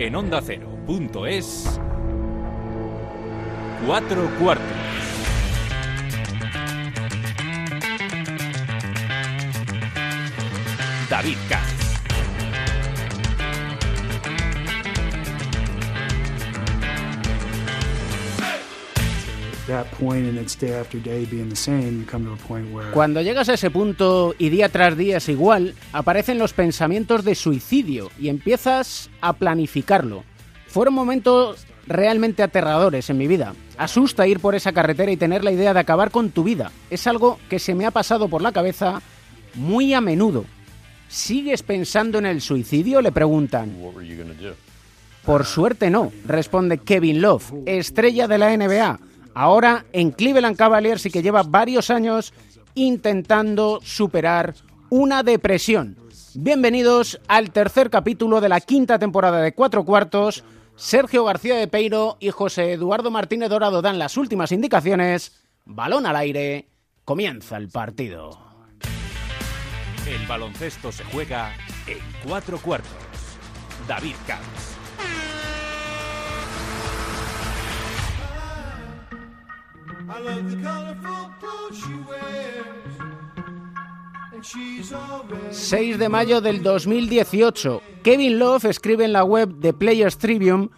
En onda ondacero.es, cuatro cuartos. David Katz. Cuando llegas a ese punto y día tras día es igual, aparecen los pensamientos de suicidio y empiezas a planificarlo. Fueron momentos realmente aterradores en mi vida. Asusta ir por esa carretera y tener la idea de acabar con tu vida. Es algo que se me ha pasado por la cabeza muy a menudo. ¿Sigues pensando en el suicidio? Le preguntan. Por suerte no, responde Kevin Love, estrella de la NBA ahora en Cleveland Cavaliers y que lleva varios años intentando superar una depresión. Bienvenidos al tercer capítulo de la quinta temporada de Cuatro Cuartos. Sergio García de Peiro y José Eduardo Martínez Dorado dan las últimas indicaciones. Balón al aire. Comienza el partido. El baloncesto se juega en cuatro cuartos. David Camps. ...6 de mayo del 2018. Kevin Love escribe en la web de Players Tribune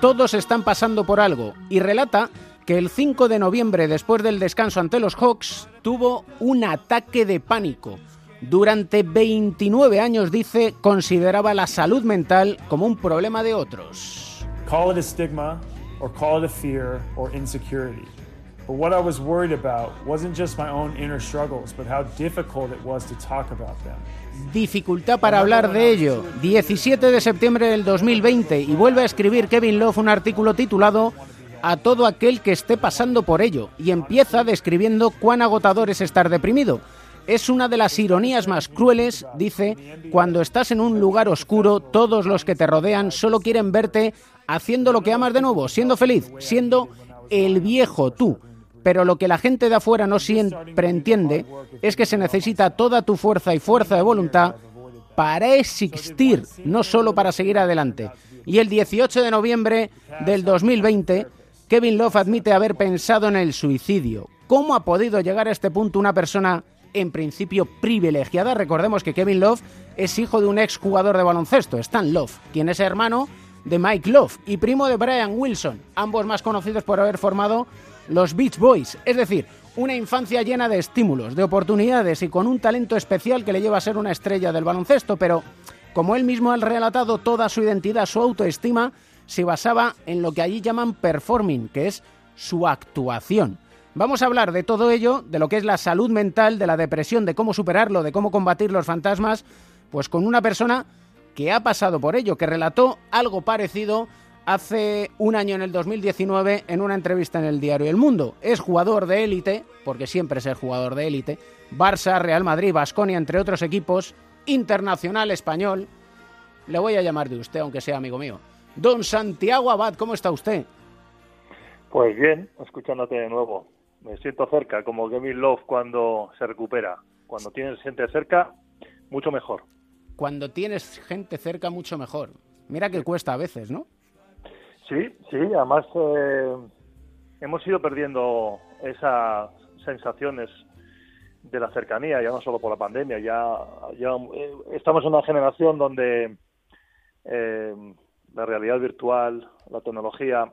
Todos están pasando por algo y relata que el 5 de noviembre, después del descanso ante los Hawks, tuvo un ataque de pánico. Durante 29 años, dice, consideraba la salud mental como un problema de otros. Call it a stigma or call it a fear or insecurity. But what I was worried about wasn't just my own inner struggles, but how difficult it was to talk about them. Dificultad para hablar de ello. 17 de septiembre del 2020 y vuelve a escribir Kevin Love un artículo titulado A todo aquel que esté pasando por ello y empieza describiendo cuán agotador es estar deprimido. Es una de las ironías más crueles, dice, cuando estás en un lugar oscuro, todos los que te rodean solo quieren verte haciendo lo que amas de nuevo, siendo feliz, siendo el viejo tú pero lo que la gente de afuera no siempre entiende es que se necesita toda tu fuerza y fuerza de voluntad para existir, no solo para seguir adelante. Y el 18 de noviembre del 2020, Kevin Love admite haber pensado en el suicidio. ¿Cómo ha podido llegar a este punto una persona en principio privilegiada? Recordemos que Kevin Love es hijo de un ex jugador de baloncesto, Stan Love, quien es hermano de Mike Love y primo de Brian Wilson, ambos más conocidos por haber formado los Beach Boys, es decir, una infancia llena de estímulos, de oportunidades y con un talento especial que le lleva a ser una estrella del baloncesto, pero como él mismo ha relatado, toda su identidad, su autoestima, se basaba en lo que allí llaman performing, que es su actuación. Vamos a hablar de todo ello, de lo que es la salud mental, de la depresión, de cómo superarlo, de cómo combatir los fantasmas, pues con una persona que ha pasado por ello, que relató algo parecido hace un año, en el 2019, en una entrevista en el diario El Mundo. Es jugador de élite, porque siempre es el jugador de élite, Barça, Real Madrid, Basconia, entre otros equipos, internacional español. Le voy a llamar de usted, aunque sea amigo mío. Don Santiago Abad, ¿cómo está usted? Pues bien, escuchándote de nuevo. Me siento cerca, como Gavin Love cuando se recupera. Cuando tienes gente cerca, mucho mejor. Cuando tienes gente cerca, mucho mejor. Mira que cuesta a veces, ¿no? Sí, sí, además eh, hemos ido perdiendo esas sensaciones de la cercanía, ya no solo por la pandemia, ya, ya eh, estamos en una generación donde eh, la realidad virtual, la tecnología,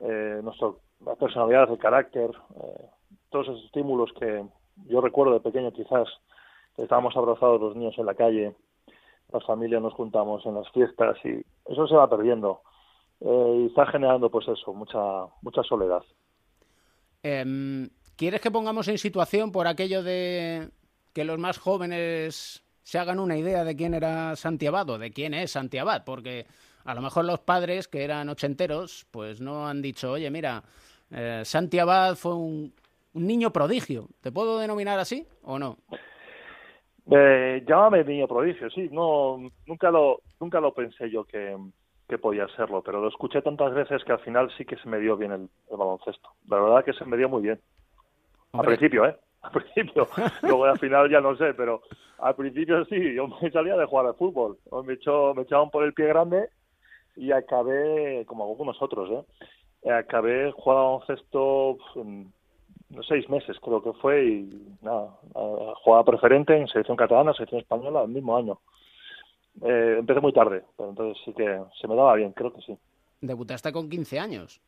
nuestra la personalidad, el carácter, todos esos estímulos que yo recuerdo de pequeño quizás, estábamos abrazados los niños en la calle, las familias nos juntamos en las fiestas y eso se va perdiendo eh, y está generando pues eso, mucha, mucha soledad. Em, ¿Quieres que pongamos en situación por aquello de que los más jóvenes se hagan una idea de quién era Santiabad o de quién es Santiabad? Porque a lo mejor los padres que eran ochenteros pues no han dicho, oye, mira, eh, Santiabad fue un, un niño prodigio. ¿Te puedo denominar así o no? Eh, llámame niño prodigio, sí. No, nunca lo, nunca lo pensé yo que, que podía serlo, pero lo escuché tantas veces que al final sí que se me dio bien el, baloncesto. La verdad que se me dio muy bien. Al principio, ¿eh? Al principio. Luego al final ya no sé, pero al principio sí, yo me salía de jugar al fútbol. Me, echó, me echaban por el pie grande y acabé, como algunos otros, ¿eh? acabé jugando baloncesto en seis meses creo que fue y nada, jugaba preferente en selección catalana, selección española el mismo año. Eh, empecé muy tarde, pero entonces sí que se me daba bien, creo que sí. ¿Debutaste con 15 años?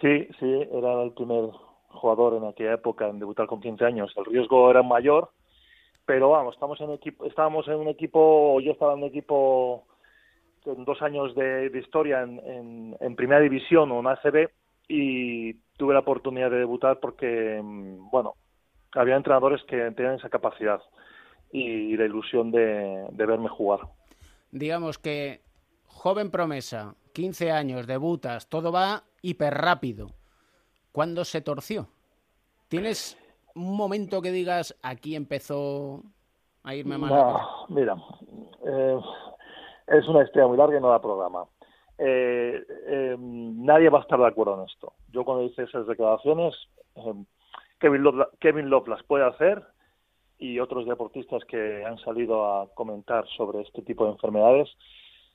Sí, sí, era el primer jugador en aquella época en debutar con 15 años. El riesgo era mayor, pero vamos, estamos en equipo, estábamos en un equipo, yo estaba en un equipo con dos años de, historia en, en, primera división o en ACB y tuve la oportunidad de debutar porque, mm, bueno, había entrenadores que tenían esa capacidad y la ilusión de, de verme jugar. Digamos que joven promesa, 15 años, debutas, todo va hiper rápido. ¿Cuándo se torció? ¿Tienes un momento que digas, aquí empezó a irme mal? No, mira, eh, es una historia muy larga y no da programa. Eh, eh, nadie va a estar de acuerdo en esto. Yo cuando hice esas declaraciones, Kevin, Love, Kevin Love las puede hacer y otros deportistas que han salido a comentar sobre este tipo de enfermedades,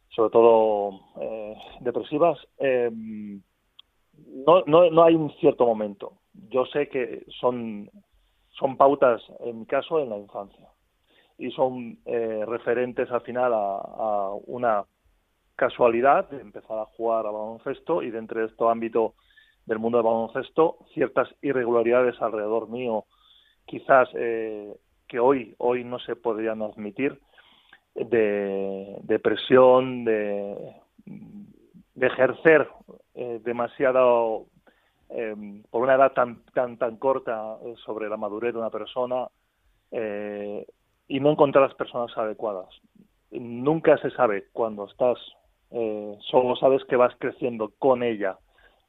sobre todo depresivas, no, no, no hay un cierto momento. Yo sé que son, son pautas, en mi caso, en la infancia. Y son eh, referentes al final a, una casualidad de empezar a jugar a baloncesto y dentro de este ámbito del mundo del baloncesto, ciertas irregularidades alrededor mío, quizás eh, que hoy, hoy no se podrían admitir, de, de presión, de, ejercer eh, demasiado eh, por una edad tan tan tan corta eh, sobre la madurez de una persona eh, y no encontrar las personas adecuadas. Nunca se sabe cuando estás solo sabes que vas creciendo con ella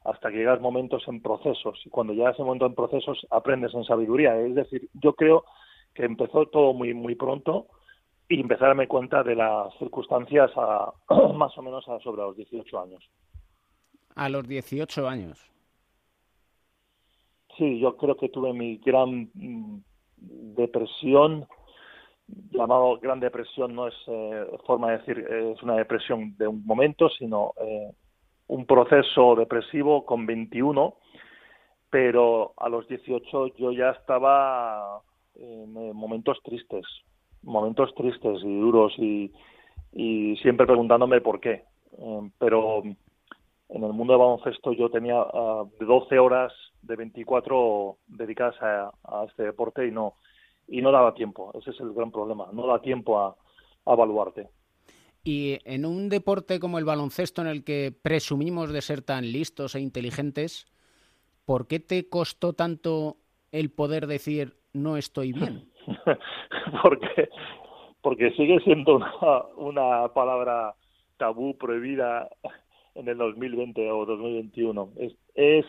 hasta que llegas momentos en procesos y cuando llegas a momento en procesos aprendes en sabiduría. Es decir yo creo que empezó todo muy muy pronto y empecé a darme cuenta de las circunstancias a, más o menos a sobre los 18 años a los 18 años. Sí, yo creo que tuve mi gran mm, depresión, llamado gran depresión no es eh, forma de decir, es una depresión de un momento, sino eh, un proceso depresivo con 21, pero a los 18 yo ya estaba en momentos tristes, momentos tristes y duros y, siempre preguntándome por qué. Eh, pero en el mundo del baloncesto yo tenía uh, ah, 12 horas de 24 dedicadas a, este deporte y no y no daba tiempo. Ese es el gran problema. No da tiempo a, evaluarte. Y en un deporte como el baloncesto, en el que presumimos de ser tan listos e inteligentes, ¿por qué te costó tanto el poder decir no estoy bien? porque, porque sigue siendo una, una palabra tabú, prohibida en el 2020 o 2021. Es, es,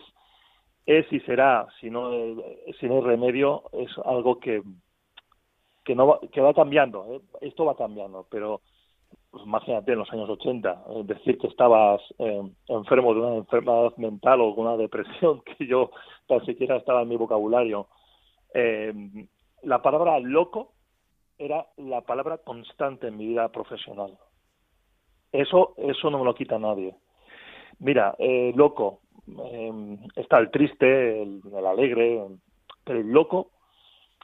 es y será, si no, si no hay remedio, es algo que, que, no va, que va cambiando. ¿eh? Esto va cambiando, pero pues, imagínate en los años 80, eh, decir que estabas eh, enfermo de una enfermedad mental o una depresión, que yo tan siquiera estaba en mi vocabulario. La palabra loco era la palabra constante en mi vida profesional. Eso, eso no me lo quita nadie. Mira, eh, loco, eh, está el triste, el, alegre, pero el loco,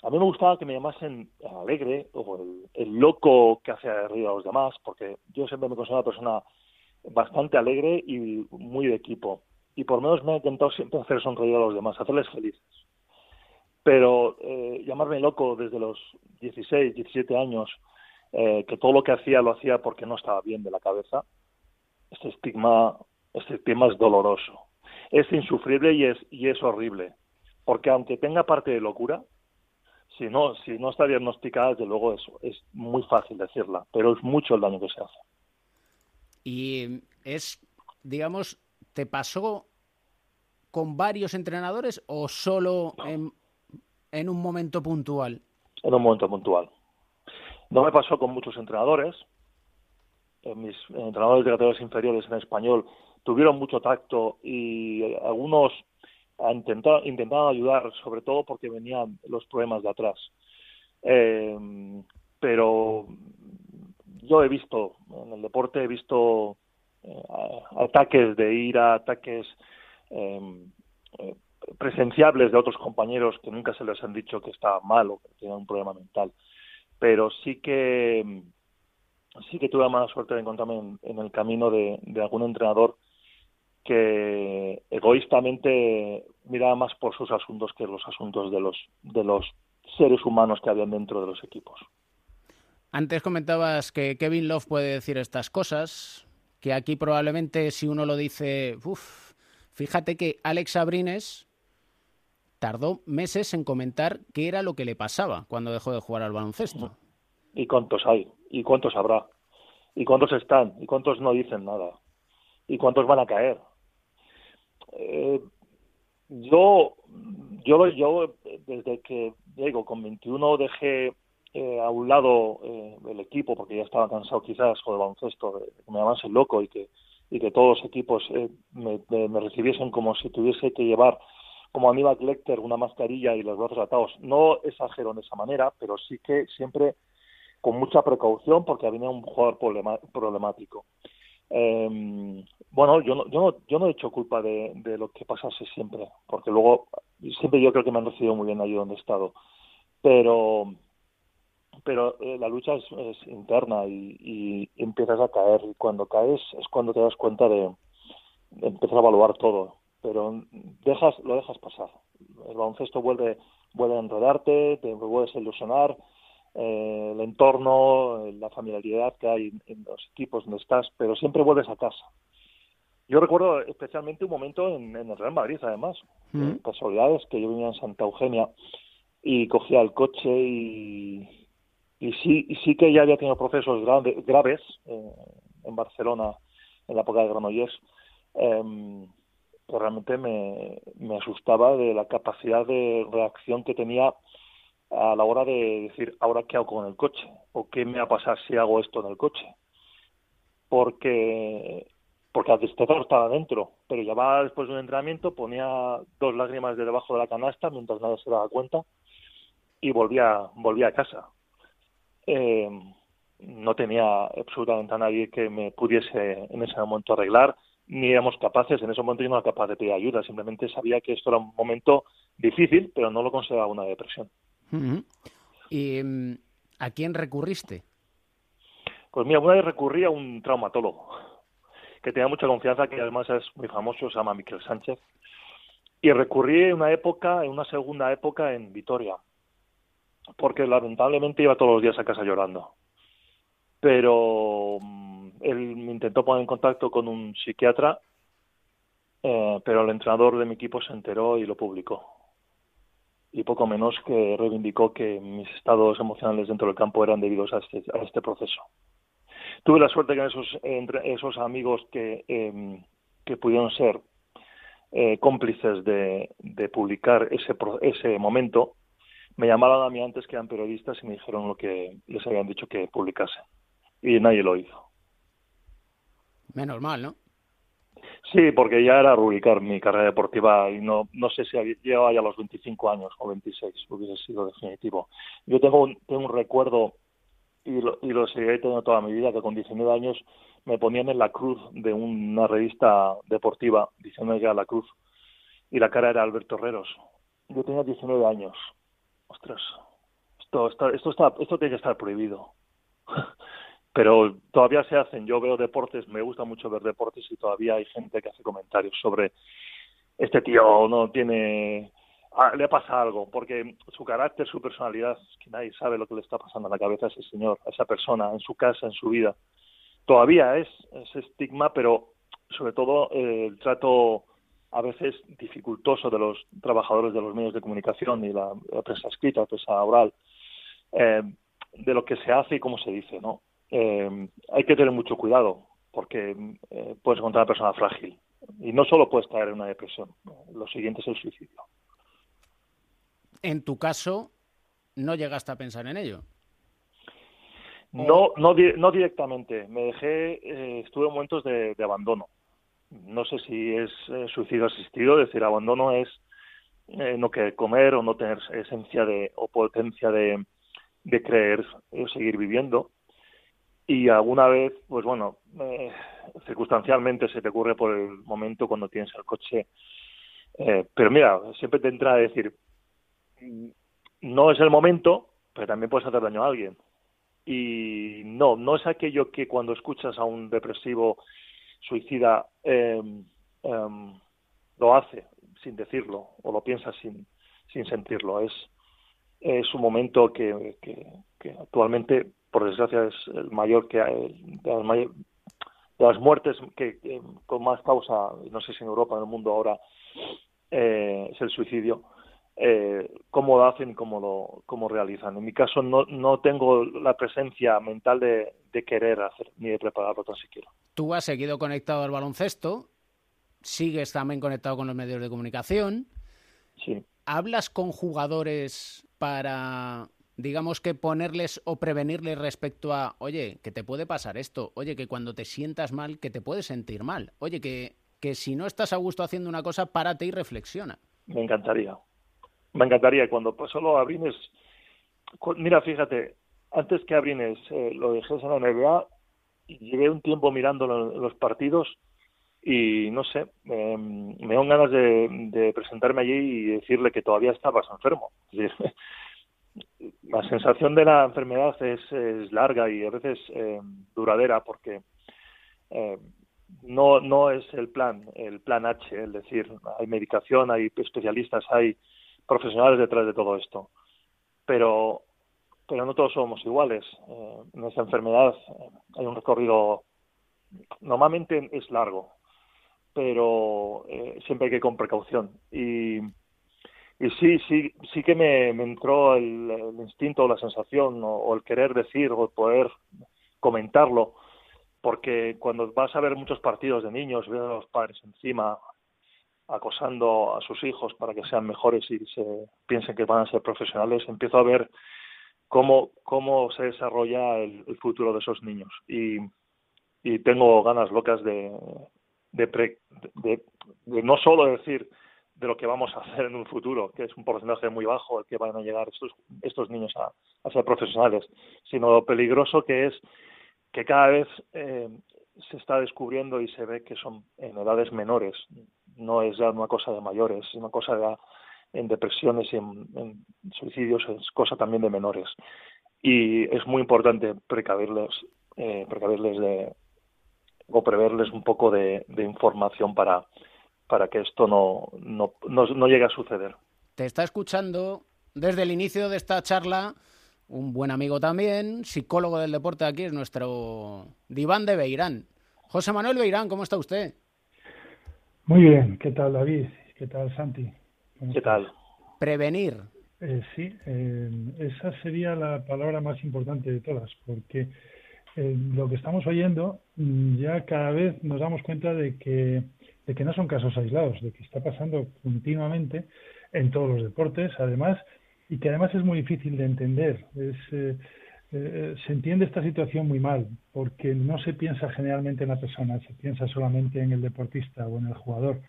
a mí me gustaba que me llamasen alegre o el, loco que hace reír a los demás, porque yo siempre me considero una persona bastante alegre y muy de equipo. Y por menos me he intentado siempre hacer sonreír a los demás, hacerles felices. Pero eh, llamarme loco desde los 16, 17 años, eh, que todo lo que hacía lo hacía porque no estaba bien de la cabeza, este estigma este tema es doloroso, es insufrible y es, y es horrible, porque aunque tenga parte de locura, si no, si no está diagnosticada, desde luego es, es muy fácil decirla, pero es mucho el daño que se hace. Y es, digamos, ¿te pasó con varios entrenadores o solo en, en un momento puntual? En un momento puntual. No me pasó con muchos entrenadores. mis entrenadores de categorías inferiores en español tuvieron mucho tacto y algunos intentado, intentaban ayudar, sobre todo porque venían los problemas de atrás. Eh, pero yo he visto, en el deporte he visto ataques de ira, ataques presenciables de otros compañeros que nunca se les han dicho que estaba mal o que tenían un problema mental. Pero sí que sí que tuve la mala suerte de encontrarme en, el camino de, algún entrenador que egoístamente miraba más por sus asuntos que los asuntos de los de los seres humanos que habían dentro de los equipos. Antes comentabas que Kevin Love puede decir estas cosas, que aquí probablemente si uno lo dice, uff, fíjate que Alex Abrines tardó meses en comentar qué era lo que le pasaba cuando dejó de jugar al baloncesto. ¿Y cuántos hay? ¿Y cuántos habrá? ¿Y cuántos están? ¿Y cuántos no dicen nada? ¿Y cuántos van a caer? Eh, yo, yo, yo, desde que, digo, con 21 dejé eh, a un lado eh, el equipo, porque ya estaba cansado quizás o de baloncesto, de, que me loco y que, y que todos los equipos me, me, recibiesen como si tuviese que llevar como Aníbal Lecter una mascarilla y los brazos atados. No exagero en esa manera, pero sí que siempre con mucha precaución porque había un jugador problemático. Eh, bueno, yo no, yo, no, yo no he hecho culpa de, de, lo que pasase siempre, porque luego siempre yo creo que me han recibido muy bien allí donde he estado, pero pero eh, la lucha es, interna y, empiezas a caer y cuando caes es cuando te das cuenta de, empezar a evaluar todo, pero dejas lo dejas pasar. El baloncesto vuelve vuelve a enredarte, te vuelves a ilusionar, eh, el entorno, la familiaridad que hay en los equipos donde estás, pero siempre vuelves a casa. Yo recuerdo especialmente un momento en, el Real Madrid, además, mm. casualidades, que yo vivía en Santa Eugenia y cogía el coche y, y sí, y sí que ya había tenido procesos graves eh, en Barcelona en la época de Granollers, eh, realmente me, me asustaba de la capacidad de reacción que tenía a la hora de decir, ahora qué hago con el coche o qué me va a pasar si hago esto en el coche. Porque porque al estaba dentro, pero ya va después de un entrenamiento, ponía dos lágrimas de debajo de la canasta mientras nadie se daba cuenta y volvía, volvía a casa. Eh, no tenía absolutamente a nadie que me pudiese en ese momento arreglar, ni éramos capaces, en ese momento yo no era capaz de pedir ayuda, simplemente sabía que esto era un momento difícil, pero no lo consideraba una depresión. ¿Y mm, a quién recurriste? Pues mira, una vez recurrí a un traumatólogo que tenía mucha confianza, que además es muy famoso, se llama Miquel Sánchez. Y recurrí en una época, en una segunda época en Vitoria, porque lamentablemente iba todos los días a casa llorando. Pero mm, él me intentó poner en contacto con un psiquiatra, eh, pero el entrenador de mi equipo se enteró y lo publicó y poco menos que reivindicó que mis estados emocionales dentro del campo eran debidos a este, a este proceso. Tuve la suerte que esos, entre esos amigos que, em, pudieron ser eh, cómplices de, de, publicar ese, ese momento, me llamaron a mí antes que eran periodistas y me dijeron lo que les habían dicho que publicase. Y nadie lo hizo. Menos mal, ¿no? Sí, porque ya era rubricar mi carrera deportiva y no, no sé si llegaba ya los 25 años o 26, hubiese sido definitivo. Yo tengo un, tengo un recuerdo y lo, y lo seguiré teniendo toda mi vida, que con 19 años me ponían en la cruz de una revista deportiva, diciendo ya la cruz, y la cara era Alberto Herreros. Yo tenía 19 años. Ostras, esto, esto, esto, está, esto tiene que estar prohibido. Pero todavía se hacen. Yo veo deportes, me gusta mucho ver deportes y todavía hay gente que hace comentarios sobre este tío no tiene ah, le pasa algo, porque su carácter, su personalidad, que nadie sabe lo que le está pasando a la cabeza a ese señor, a esa persona, en su casa, en su vida. Todavía es ese estigma, pero sobre todo eh, el trato a veces dificultoso de los trabajadores de los medios de comunicación y la, prensa escrita, la prensa oral, eh, de lo que se hace y cómo se dice, ¿no? Eh, hay que tener mucho cuidado porque eh, puedes encontrar una persona frágil y no solo puedes caer en una depresión, lo siguiente es el suicidio. En tu caso, ¿no llegaste a pensar en ello? No, no, no directamente. Me dejé, eh, estuve en momentos de, abandono. No sé si es eh, suicidio asistido, es decir, abandono es no querer comer o no tener esencia de o potencia de, de creer o seguir viviendo y alguna vez, pues bueno, eh, circunstancialmente se te ocurre por el momento cuando tienes el coche. Eh, pero mira, siempre te entra a decir, mm, no es el momento, pero también puedes hacer daño a alguien. Y no, no es aquello que cuando escuchas a un depresivo suicida em, em, lo hace sin decirlo o lo piensa sin, sin sentirlo. Es, es un momento que, que, actualmente, por desgracia, es el mayor que hay, de las, muertes que, con más causa, no sé si en Europa, en el mundo ahora, eh, es el suicidio. Eh, cómo lo hacen y cómo lo cómo realizan. En mi caso no, no tengo la presencia mental de, de querer hacer ni de prepararlo tan siquiera. Tú has seguido conectado al baloncesto, sigues también conectado con los medios de comunicación. Sí. ¿Hablas con jugadores para, digamos que ponerles o prevenirles respecto a, oye, que te puede pasar esto, oye, que cuando te sientas mal, que te puedes sentir mal, oye, que, que si no estás a gusto haciendo una cosa, párate y reflexiona? Me encantaría. Me encantaría. Cuando pasó lo Abrines, mira, fíjate, antes que Abrines eh, lo dejé en la NBA, llegué un tiempo mirando los partidos y no sé, me dan ganas de, presentarme allí y decirle que todavía estabas enfermo. la sensación de la enfermedad es, es larga y a veces eh, duradera porque eh, no, no es el plan, el plan H, es decir, hay medicación, hay especialistas, hay profesionales detrás de todo esto. Pero, pero no todos somos iguales. Eh, en esta enfermedad hay un recorrido, normalmente es largo, pero siempre hay que ir con precaución. Y, y sí, sí, sí que me, entró el, instinto, la sensación, o, el querer decir, o el poder comentarlo, porque cuando vas a ver muchos partidos de niños, ver a los padres encima acosando a sus hijos para que sean mejores y se piensen que van a ser profesionales, empiezo a ver cómo, cómo se desarrolla el, el futuro de esos niños. Y, y tengo ganas locas de, de, de, no solo decir de lo que vamos a hacer en un futuro, que es un porcentaje muy bajo el que van a llegar estos, estos niños a, ser profesionales, sino lo peligroso que es que cada vez eh, se está descubriendo y se ve que son en edades menores, no es ya una cosa de mayores, es una cosa de en depresiones y en, suicidios, es cosa también de menores. Y es muy importante precavirles, eh, precavirles de, o preverles un poco de, información para, para que esto no, no, no, llegue a suceder. Te está escuchando desde el inicio de esta charla un buen amigo también, psicólogo del deporte aquí, es nuestro diván de Beirán. José Manuel Beirán, ¿cómo está usted? Muy bien, ¿qué tal David? ¿Qué tal Santi? ¿Qué tal? Prevenir. Eh, sí, eh, esa sería la palabra más importante de todas, porque eh, lo que estamos oyendo, mm, ya cada vez nos damos cuenta de que, de que no son casos aislados, de que está pasando continuamente en todos los deportes, además, y que además es muy difícil de entender. Eh, eh, se entiende esta situación muy mal, porque no se piensa generalmente en la persona, se piensa solamente en el deportista o en el jugador.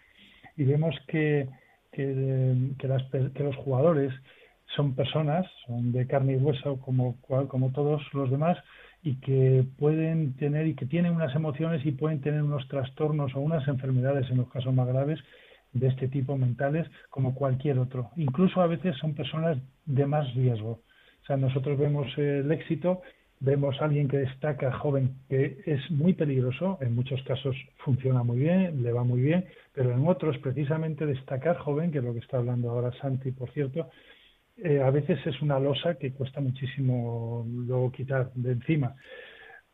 Y vemos que, que, que los jugadores son personas, son de carne y hueso como, como todos los demás, y que pueden tener y que tienen unas emociones y pueden tener unos trastornos o unas enfermedades en los casos más graves de este tipo mentales como cualquier otro. Incluso a veces son personas de más riesgo. O sea, nosotros vemos el éxito, vemos a alguien que destaca joven que es muy peligroso, en muchos casos funciona muy bien, le va muy bien, pero en otros precisamente destacar joven, que es lo que está hablando ahora Santi, por cierto, eh, a veces es una losa que cuesta muchísimo luego quitar de encima.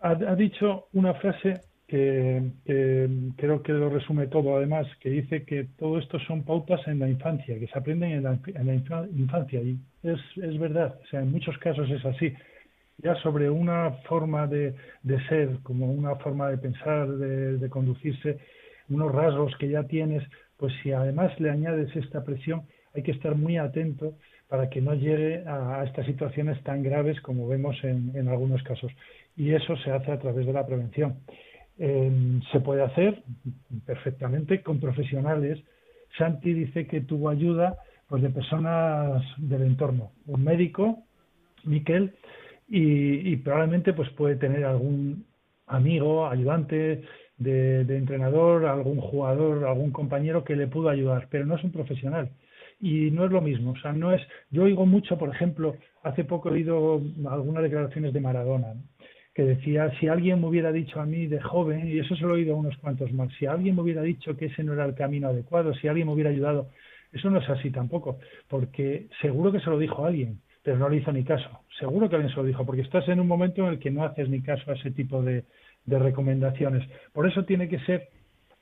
Ha, dicho una frase que, creo que lo resume todo, además, que dice que todo esto son pautas en la infancia, que se aprenden en la, en la infancia. Y es, es verdad, o sea, en muchos casos es así. Ya sobre una forma de, de ser, como una forma de pensar, de, de conducirse, unos rasgos que ya tienes, pues si además le añades esta presión, hay que estar muy atento para que no llegue a, estas situaciones tan graves como vemos en, algunos casos. Y eso se hace a través de la prevención. Em, se puede hacer perfectamente con profesionales. Santi dice que tuvo ayuda pues, de personas del entorno, un médico, Miquel, y, probablemente pues puede tener algún amigo, ayudante de, de, entrenador, algún jugador, algún compañero que le pudo ayudar, pero no es un profesional. Y no es lo mismo, o sea, no es, yo oigo mucho, por ejemplo, hace poco he oído algunas declaraciones de Maradona, que decía, si alguien me hubiera dicho a mí de joven, y eso se lo he oído a unos cuantos más, si alguien me hubiera dicho que ese no era el camino adecuado, si alguien me hubiera ayudado, eso no es así tampoco, porque seguro que se lo dijo alguien, pero no le hizo ni caso. Seguro que alguien se lo dijo, porque estás en un momento en el que no haces ni caso a ese tipo de, recomendaciones. Por eso tiene que ser,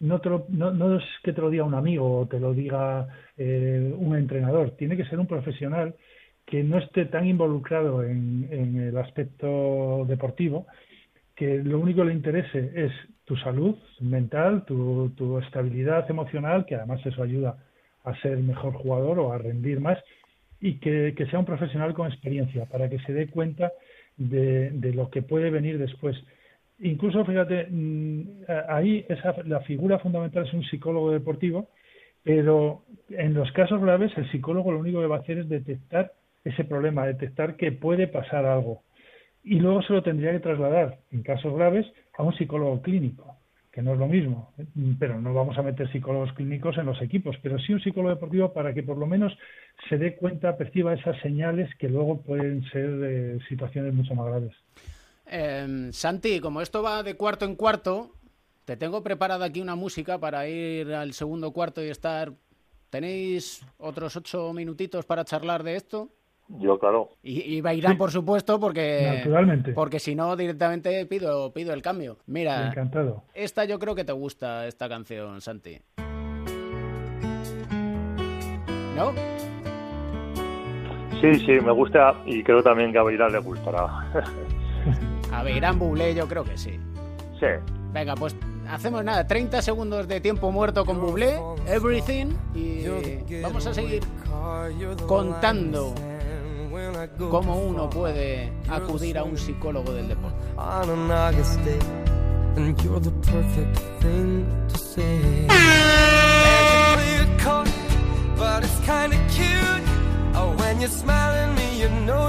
no, no, es que te lo diga un amigo o te lo diga eh, un entrenador, tiene que ser un profesional que no esté tan involucrado en, el aspecto deportivo, que lo único que le interese es tu salud mental, tu estabilidad emocional, que además eso ayuda a ser mejor jugador o a rendir más y que, sea un profesional con experiencia para que se dé cuenta de, lo que puede venir después. Incluso, fíjate, mm, ahí esa, la figura fundamental es un psicólogo deportivo, pero en los casos graves el psicólogo lo único que va a hacer es detectar ese problema, detectar que puede pasar algo. Y luego se lo tendría que trasladar, en casos graves, a un psicólogo clínico que no es lo mismo, ¿eh? pero no vamos a meter psicólogos clínicos en los equipos, pero sí un psicólogo deportivo para que por lo menos se dé cuenta, perciba esas señales que luego pueden ser de situaciones mucho más graves. Em, Santi, como esto va de cuarto en cuarto, te tengo preparada aquí una música para ir al segundo cuarto y estar. ¿Tenéis otros ocho minutitos para charlar de esto? Yo, claro. Y, y por supuesto, porque. Naturalmente. Porque si no, directamente pido, pido el cambio. Mira. Encantado. Esta yo creo que te gusta, esta canción, Santi. ¿No? Sí, sí, me gusta y creo también que a Beirán le gustará. a Beirán Bublé yo creo que sí. Sí. Venga, pues hacemos nada, 30 segundos de tiempo muerto con Bublé, Everything, y vamos a seguir contando cómo uno puede acudir a un psicólogo del deporte.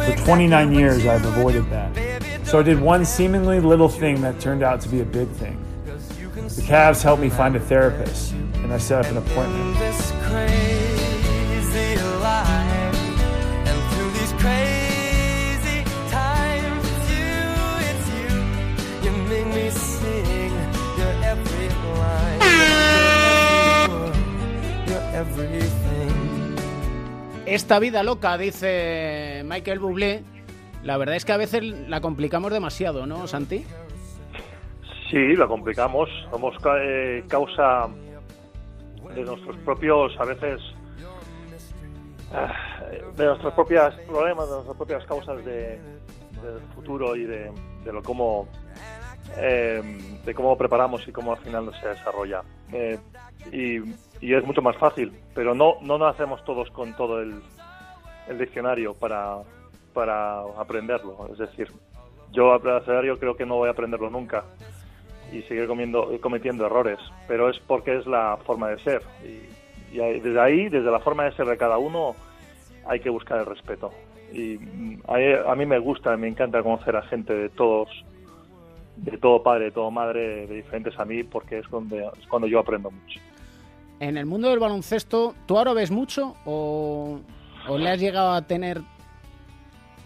For 29 years, I've avoided that. So I did one seemingly little thing that turned out to be a big thing. The Cavs helped me find a therapist, and I set up an appointment. And through these crazy times, you it's you. You make me sing your every life. Esta vida loca, dice Michael Bublé, la verdad es que a veces la complicamos demasiado, ¿no, Santi? Sí, la complicamos. Somos eh, causa de nuestros propios, a veces, ah, de nuestros propios problemas, de nuestras propias causas de, del futuro y de, lo cómo eh, de cómo preparamos y cómo al final se desarrolla. Eh, y es mucho más fácil, pero no, no hacemos todos con todo el, el diccionario para, para aprenderlo. Es decir, yo abecedario creo que no voy a aprenderlo nunca y seguir comiendo, cometiendo errores, pero es porque es la forma de ser. Y, desde ahí, desde la forma de ser de cada uno, hay que buscar el respeto. Y a, a mí me gusta, me encanta conocer a gente de todos, de todo padre, de todo madre, de diferentes a mí, porque es cuando, es cuando yo aprendo mucho. En el mundo del baloncesto, ¿tú ahora ves mucho o, le has llegado a tener,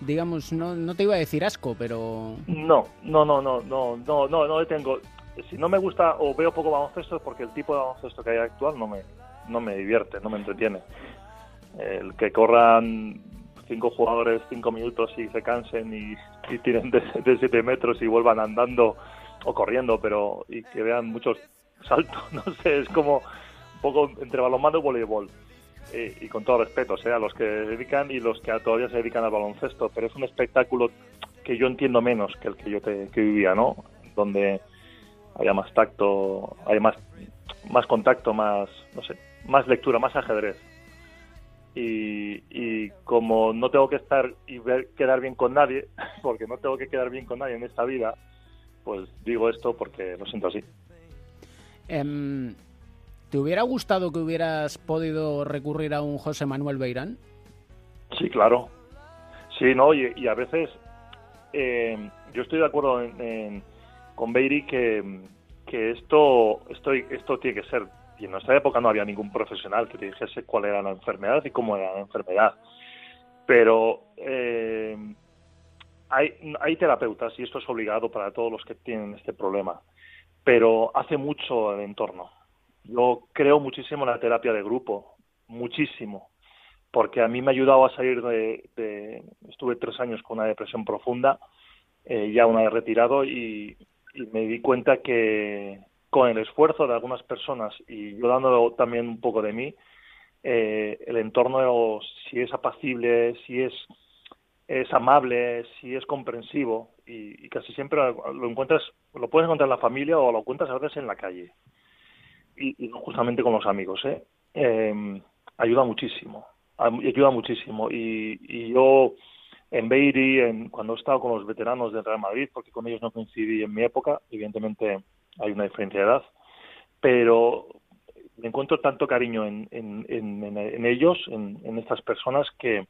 digamos, no, no te iba a decir asco, pero... No, no, no, no, no, no, no, no tengo... Si no me gusta o veo poco baloncesto es porque el tipo de baloncesto que hay actual no me, no me divierte, no me entretiene. El que corran cinco jugadores cinco minutos y se cansen y, tiren de, de siete metros y vuelvan andando o corriendo, pero y que vean muchos saltos, no sé, es como poco entre balonmano y voleibol. Y con todo respeto sea a los que dedican y los que todavía se dedican al baloncesto, pero es un espectáculo que yo entiendo menos que el que yo te, que vivía, ¿no? Donde haya más tacto, hay más, más contacto, más, no sé, más lectura, más ajedrez. Y, y como no tengo que estar y ver, quedar bien con nadie, porque no tengo que quedar bien con nadie en esta vida, pues digo esto porque lo siento así. Em, ¿Te hubiera gustado que hubieras podido recurrir a un José Manuel Beirán? Sí, claro. Sí, no, y, a veces eh, yo estoy de acuerdo con Beiri que, que esto, esto, esto tiene que ser, y en nuestra época no había ningún profesional que te dijese cuál era la enfermedad y cómo era la enfermedad. Pero eh, hay terapeutas, y esto es obligado para todos los que tienen este problema, pero hace mucho el entorno. Yo creo muchísimo en la terapia de grupo, muchísimo, porque a mí me ha ayudado a salir de, estuve tres años con una depresión profunda, eh, ya una vez retirado, y, me di cuenta que con el esfuerzo de algunas personas y yo dando también un poco de mí, eh, el entorno, si es apacible, si es, es amable, si es comprensivo, y, casi siempre lo encuentras, lo puedes encontrar en la familia o lo encuentras a veces en la calle, y, justamente con los amigos, ¿eh? eh ayuda muchísimo, ayuda muchísimo. Y, yo en Beiri, en, cuando he estado con los veteranos del Real Madrid, porque con ellos no coincidí en mi época, evidentemente hay una diferencia de edad, pero me encuentro tanto cariño en, en, en, ellos, en, estas personas, que,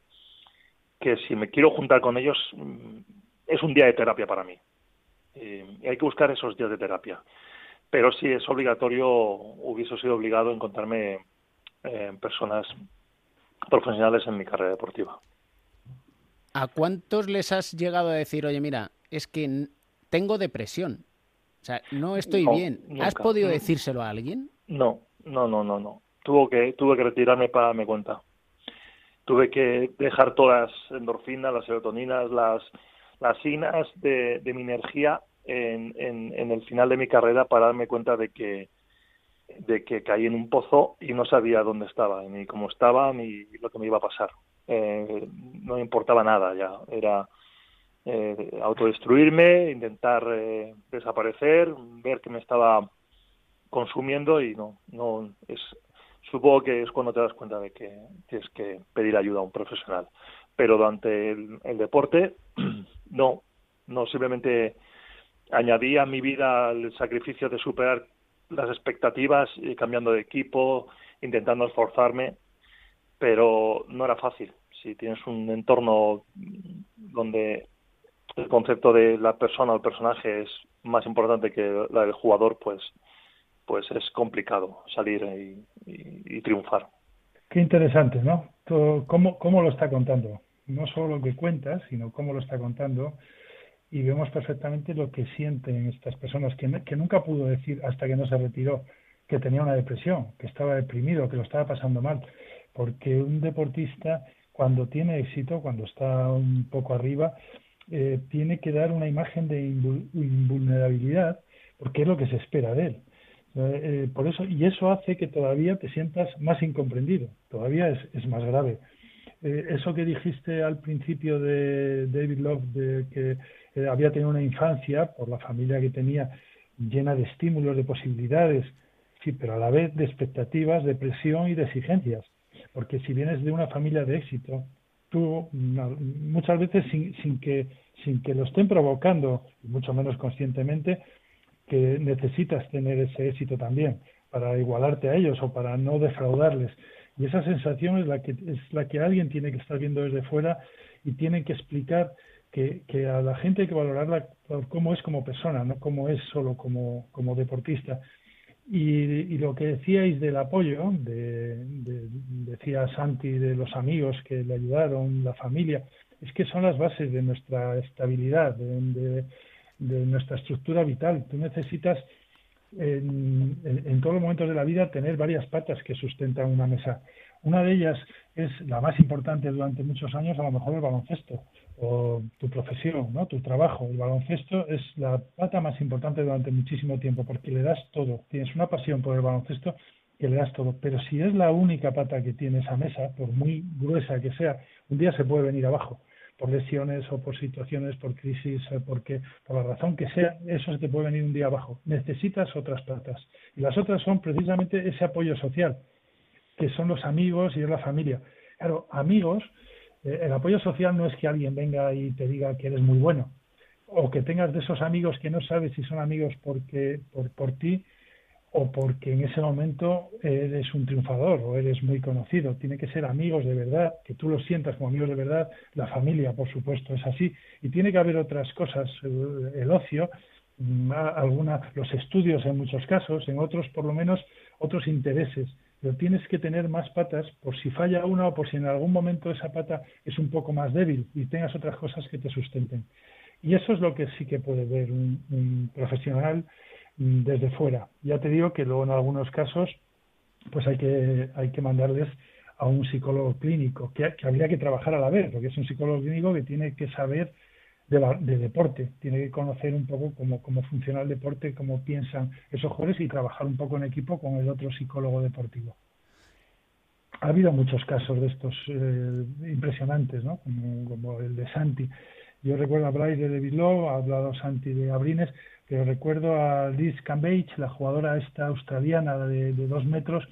que si me quiero juntar con ellos, mm, es un día de terapia para mí. y hay que buscar esos días de terapia. Pero si es obligatorio, hubiese sido obligado a encontrarme eh, personas profesionales en mi carrera deportiva. ¿A cuántos les has llegado a decir, oye, mira, es que tengo depresión? O sea, no estoy bien. ¿Has podido decírselo a alguien? No, no, no, no, no. Tuve que, tuve que retirarme para darme cuenta. Tuve que dejar todas las endorfinas, las serotoninas, las, las sinas de, de mi energía en, en, el final de mi carrera para darme cuenta de que, de que caí en un pozo y no sabía dónde estaba, ni cómo estaba, ni lo que me iba a pasar. Eh, no me importaba nada ya, era eh, autodestruirme, intentar eh, desaparecer, ver que me estaba consumiendo y no, no es supongo que es cuando te das cuenta de que tienes que pedir ayuda a un profesional. Pero durante el, el deporte, no, no simplemente añadí a mi vida el sacrificio de superar las expectativas, cambiando de equipo, intentando esforzarme, pero no era fácil. Si tienes un entorno donde el concepto de la persona o el personaje es más importante que la del jugador, pues, pues es complicado salir y, triunfar. Qué interesante, ¿no? ¿Cómo, ¿Cómo lo está contando? No solo lo que cuentas, sino cómo lo está contando y vemos perfectamente lo que sienten estas personas, que, nunca pudo decir hasta que no se retiró que tenía una depresión, que estaba deprimido, que lo estaba pasando mal, porque un deportista cuando tiene éxito, cuando está un poco arriba, eh, tiene que dar una imagen de invulnerabilidad, porque es lo que se espera de él. Eh, eh, por eso, y eso hace que todavía te sientas más incomprendido, todavía es más grave. eso que dijiste al principio de David Love, de que había tenido una infancia, por la familia que tenía, llena de estímulos, de posibilidades, sí, pero a la vez de expectativas, de presión y de exigencias. Porque si vienes de una familia de éxito, tú muchas veces sin, sin, que, sin que lo estén provocando, mucho menos conscientemente, que necesitas tener ese éxito también para igualarte a ellos o para no defraudarles. Y esa sensación es la que, es la que alguien tiene que estar viendo desde fuera y tiene que explicar que, a la gente hay que valorarla por cómo es como persona, no como es solo como, como deportista. Y, lo que decíais del apoyo, de, decía Santi, de los amigos que le ayudaron, la familia, es que son las bases de nuestra estabilidad, de, nuestra estructura vital. Tú necesitas en, en, todos los momentos de la vida tener varias patas que sustentan una mesa. Una de ellas es la más importante durante muchos años, a lo mejor el baloncesto tu profesión, ¿no? tu trabajo. El baloncesto es la pata más importante durante muchísimo tiempo porque le das todo. Tienes una pasión por el baloncesto que le das todo. Pero si es la única pata que tiene esa mesa, por muy gruesa que sea, un día se puede venir abajo por lesiones o por situaciones, por crisis, porque por la razón que sea, eso se te puede venir un día abajo. Necesitas otras patas. Y las otras son precisamente ese apoyo social, que son los amigos y es la familia. Claro, amigos eh, el apoyo social no es que alguien venga y te diga que eres muy bueno o que tengas de esos amigos que no sabes si son amigos porque por, por ti o porque en ese momento eres un triunfador o eres muy conocido. Tiene que ser amigos de verdad, que tú los sientas como amigos de verdad. La familia, por supuesto, es así. Y tiene que haber otras cosas, el, ocio, mm, alguna, los estudios en muchos casos, en otros por lo menos otros intereses. Pero tienes que tener más patas por si falla una o por si en algún momento esa pata es un poco más débil y tengas otras cosas que te sustenten. Y eso es lo que sí que puede ver un profesional Mm, desde fuera. Ya te digo que luego en algunos casos pues hay que, hay que mandarles a un psicólogo clínico, que, habría que trabajar a la vez, porque es un psicólogo clínico que tiene que saber de, de deporte, tiene que conocer un poco cómo, cómo funciona el deporte, cómo piensan esos jugadores y trabajar un poco en equipo con el otro psicólogo deportivo. Ha habido muchos casos de estos eh, impresionantes, ¿no? Como, el de Santi. Yo recuerdo a Bryce de David ha hablado Santi de Abrines, pero recuerdo a Liz Cambage, la jugadora esta australiana de, dos metros,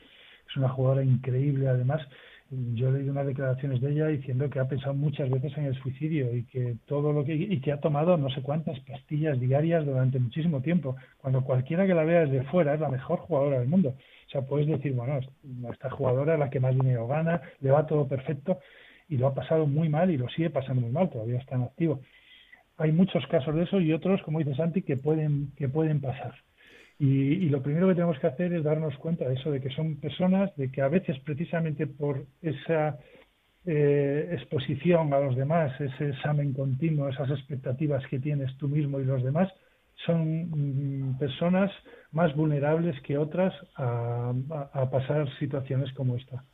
es una jugadora increíble además. Yo he leído unas declaraciones de ella diciendo que ha pensado muchas veces en el suicidio y que todo lo que y que ha tomado no sé cuántas pastillas diarias durante muchísimo tiempo. Cuando cualquiera que la vea desde fuera es la mejor jugadora del mundo. O sea, puedes decir, bueno, esta jugadora es la que más dinero gana, le va todo perfecto y lo ha pasado muy mal y lo sigue pasando muy mal, todavía está en activo hay muchos casos de eso y otros, como dice Santi, que pueden, que pueden pasar. Y, lo primero que tenemos que hacer es darnos cuenta de eso, de que son personas, de que a veces precisamente por esa eh, exposición a los demás, ese examen continuo, esas expectativas que tienes tú mismo y los demás, son mm, personas más vulnerables que otras a pasar situaciones como esta.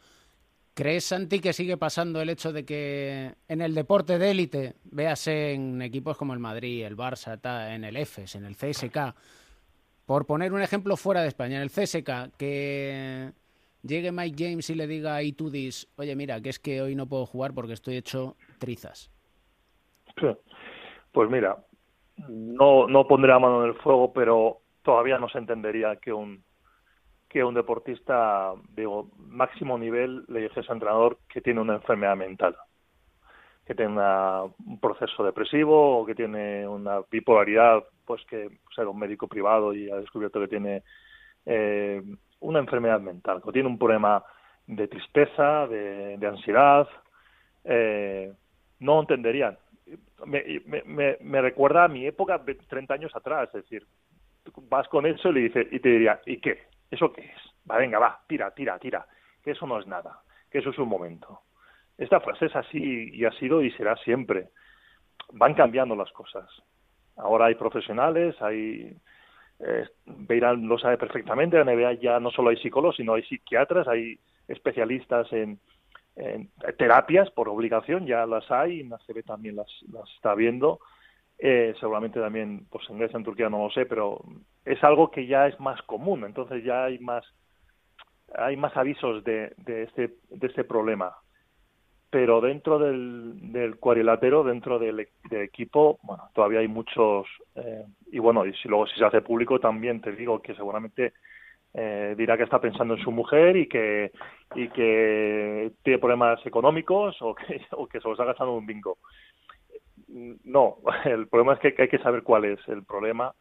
¿Crees, Santi, que sigue pasando el hecho de que en el deporte de élite, véase en equipos como el Madrid, el Barça, en el EFES, en el CSK, por poner un ejemplo fuera de España, en el CSK, que llegue Mike James y le diga a Itudis, oye, mira, que es que hoy no puedo jugar porque estoy hecho trizas? Pues mira, no, no pondré la mano en el fuego, pero todavía no se entendería que un que un deportista, digo, máximo nivel le dice a su entrenador que tiene una enfermedad mental, que tiene un proceso depresivo o que tiene una bipolaridad, pues que sea un médico privado y ha descubierto que tiene eh, una enfermedad mental, que tiene un problema de tristeza, de, ansiedad, eh, no entenderían. Me, me, me, recuerda a mi época de 30 años atrás, es decir, vas con eso y le dice y te diría, ¿y qué? ¿Eso qué es? Va, venga, va, tira, tira, tira. Que eso no es nada, que eso es un momento. Esta frase es así y ha sido y será siempre. Van cambiando las cosas. Ahora hay profesionales, hay eh, Beirán lo sabe perfectamente, en la NBA ya no solo hay psicólogos, sino hay psiquiatras, hay especialistas en, terapias por obligación, ya las hay, y la CB también las, las está viendo, eh, seguramente también pues en Grecia, en Turquía no lo sé, pero es algo que ya es más común, entonces ya hay más hay más avisos de, de este de este problema. Pero dentro del, del cuadrilátero, dentro del, equipo, bueno, todavía hay muchos eh, y bueno, y si luego si se hace público también te digo que seguramente eh, dirá que está pensando en su mujer y que y que tiene problemas económicos o que, o que se lo está gastando un bingo. No, el problema es que hay que saber cuál es el problema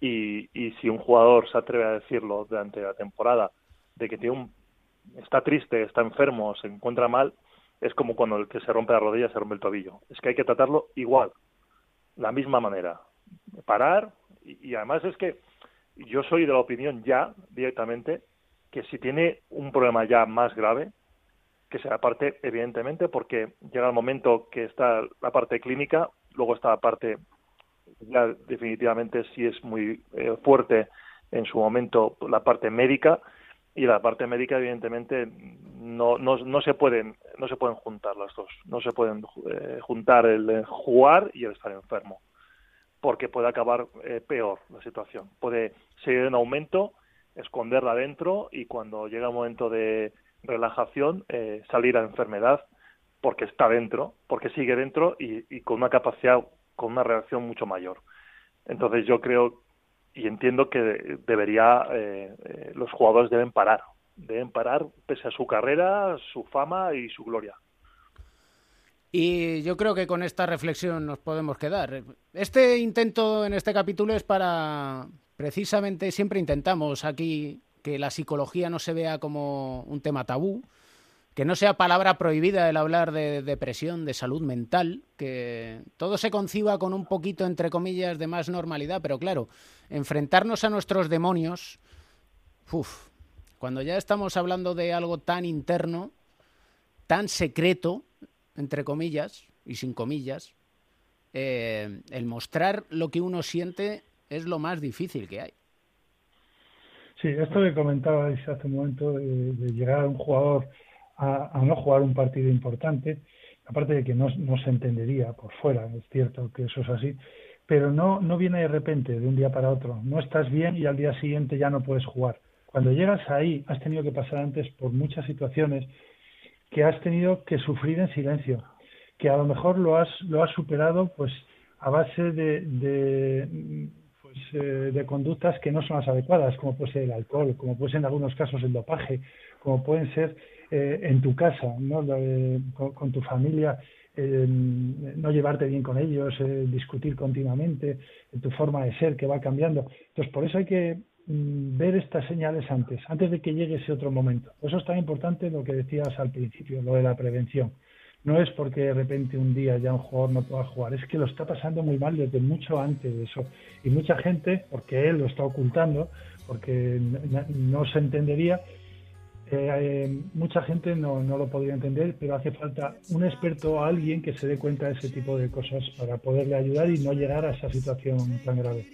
y, y si un jugador se atreve a decirlo durante la temporada de que tiene un, está triste, está enfermo, se encuentra mal, es como cuando el que se rompe la rodilla se rompe el tobillo. Es que hay que tratarlo igual, la misma manera. Parar y, y además es que yo soy de la opinión ya directamente que si tiene un problema ya más grave, que sea parte, evidentemente, porque llega el momento que está la parte clínica, luego está la parte, ya definitivamente sí es muy eh, fuerte en su momento la parte médica, y la parte médica evidentemente no, no se pueden no se pueden juntar las dos. No se pueden eh, juntar el jugar y el estar enfermo porque puede acabar eh, peor la situación. Puede seguir en aumento esconderla adentro y cuando llega el momento de relajación, eh, salir a enfermedad porque está dentro, porque sigue dentro y, con una capacidad, con una reacción mucho mayor. Entonces yo creo y entiendo que debería, eh, los jugadores deben parar, deben parar pese a su carrera, su fama y su gloria. Y yo creo que con esta reflexión nos podemos quedar. Este intento en este capítulo es para, precisamente siempre intentamos aquí que la psicología no se vea como un tema tabú, que no sea palabra prohibida el hablar de depresión, de salud mental, que todo se conciba con un poquito, entre comillas, de más normalidad, pero claro, enfrentarnos a nuestros demonios, uf, cuando ya estamos hablando de algo tan interno, tan secreto, entre comillas y sin comillas, eh, el mostrar lo que uno siente es lo más difícil que hay. Sí, esto que comentabais hace un momento de, llegar a un jugador a, no jugar un partido importante, aparte de que no, se entendería por fuera, es cierto que eso es así, pero no, no viene de repente, de un día para otro. No estás bien y al día siguiente ya no puedes jugar. Cuando llegas ahí, has tenido que pasar antes por muchas situaciones que has tenido que sufrir en silencio, que a lo mejor lo has, lo has superado pues a base de, de pues, eh, conductas que no son las adecuadas, como puede ser el alcohol, como puede ser en algunos casos el dopaje, como pueden ser eh, en tu casa, ¿no? con, tu familia, eh, no llevarte bien con ellos, discutir continuamente, tu forma de ser que va cambiando. Entonces, por eso hay que ver estas señales antes, antes de que llegue ese otro momento. Por eso es tan importante lo que decías al principio, lo de la prevención no es porque de repente un día ya un jugador no pueda jugar, es que lo está pasando muy mal desde mucho antes de eso. Y mucha gente, porque él lo está ocultando, porque no se entendería, eh, eh, mucha gente no, no, lo podría entender, pero hace falta un experto o alguien que se dé cuenta de ese tipo de cosas para poderle ayudar y no llegar a esa situación tan grave.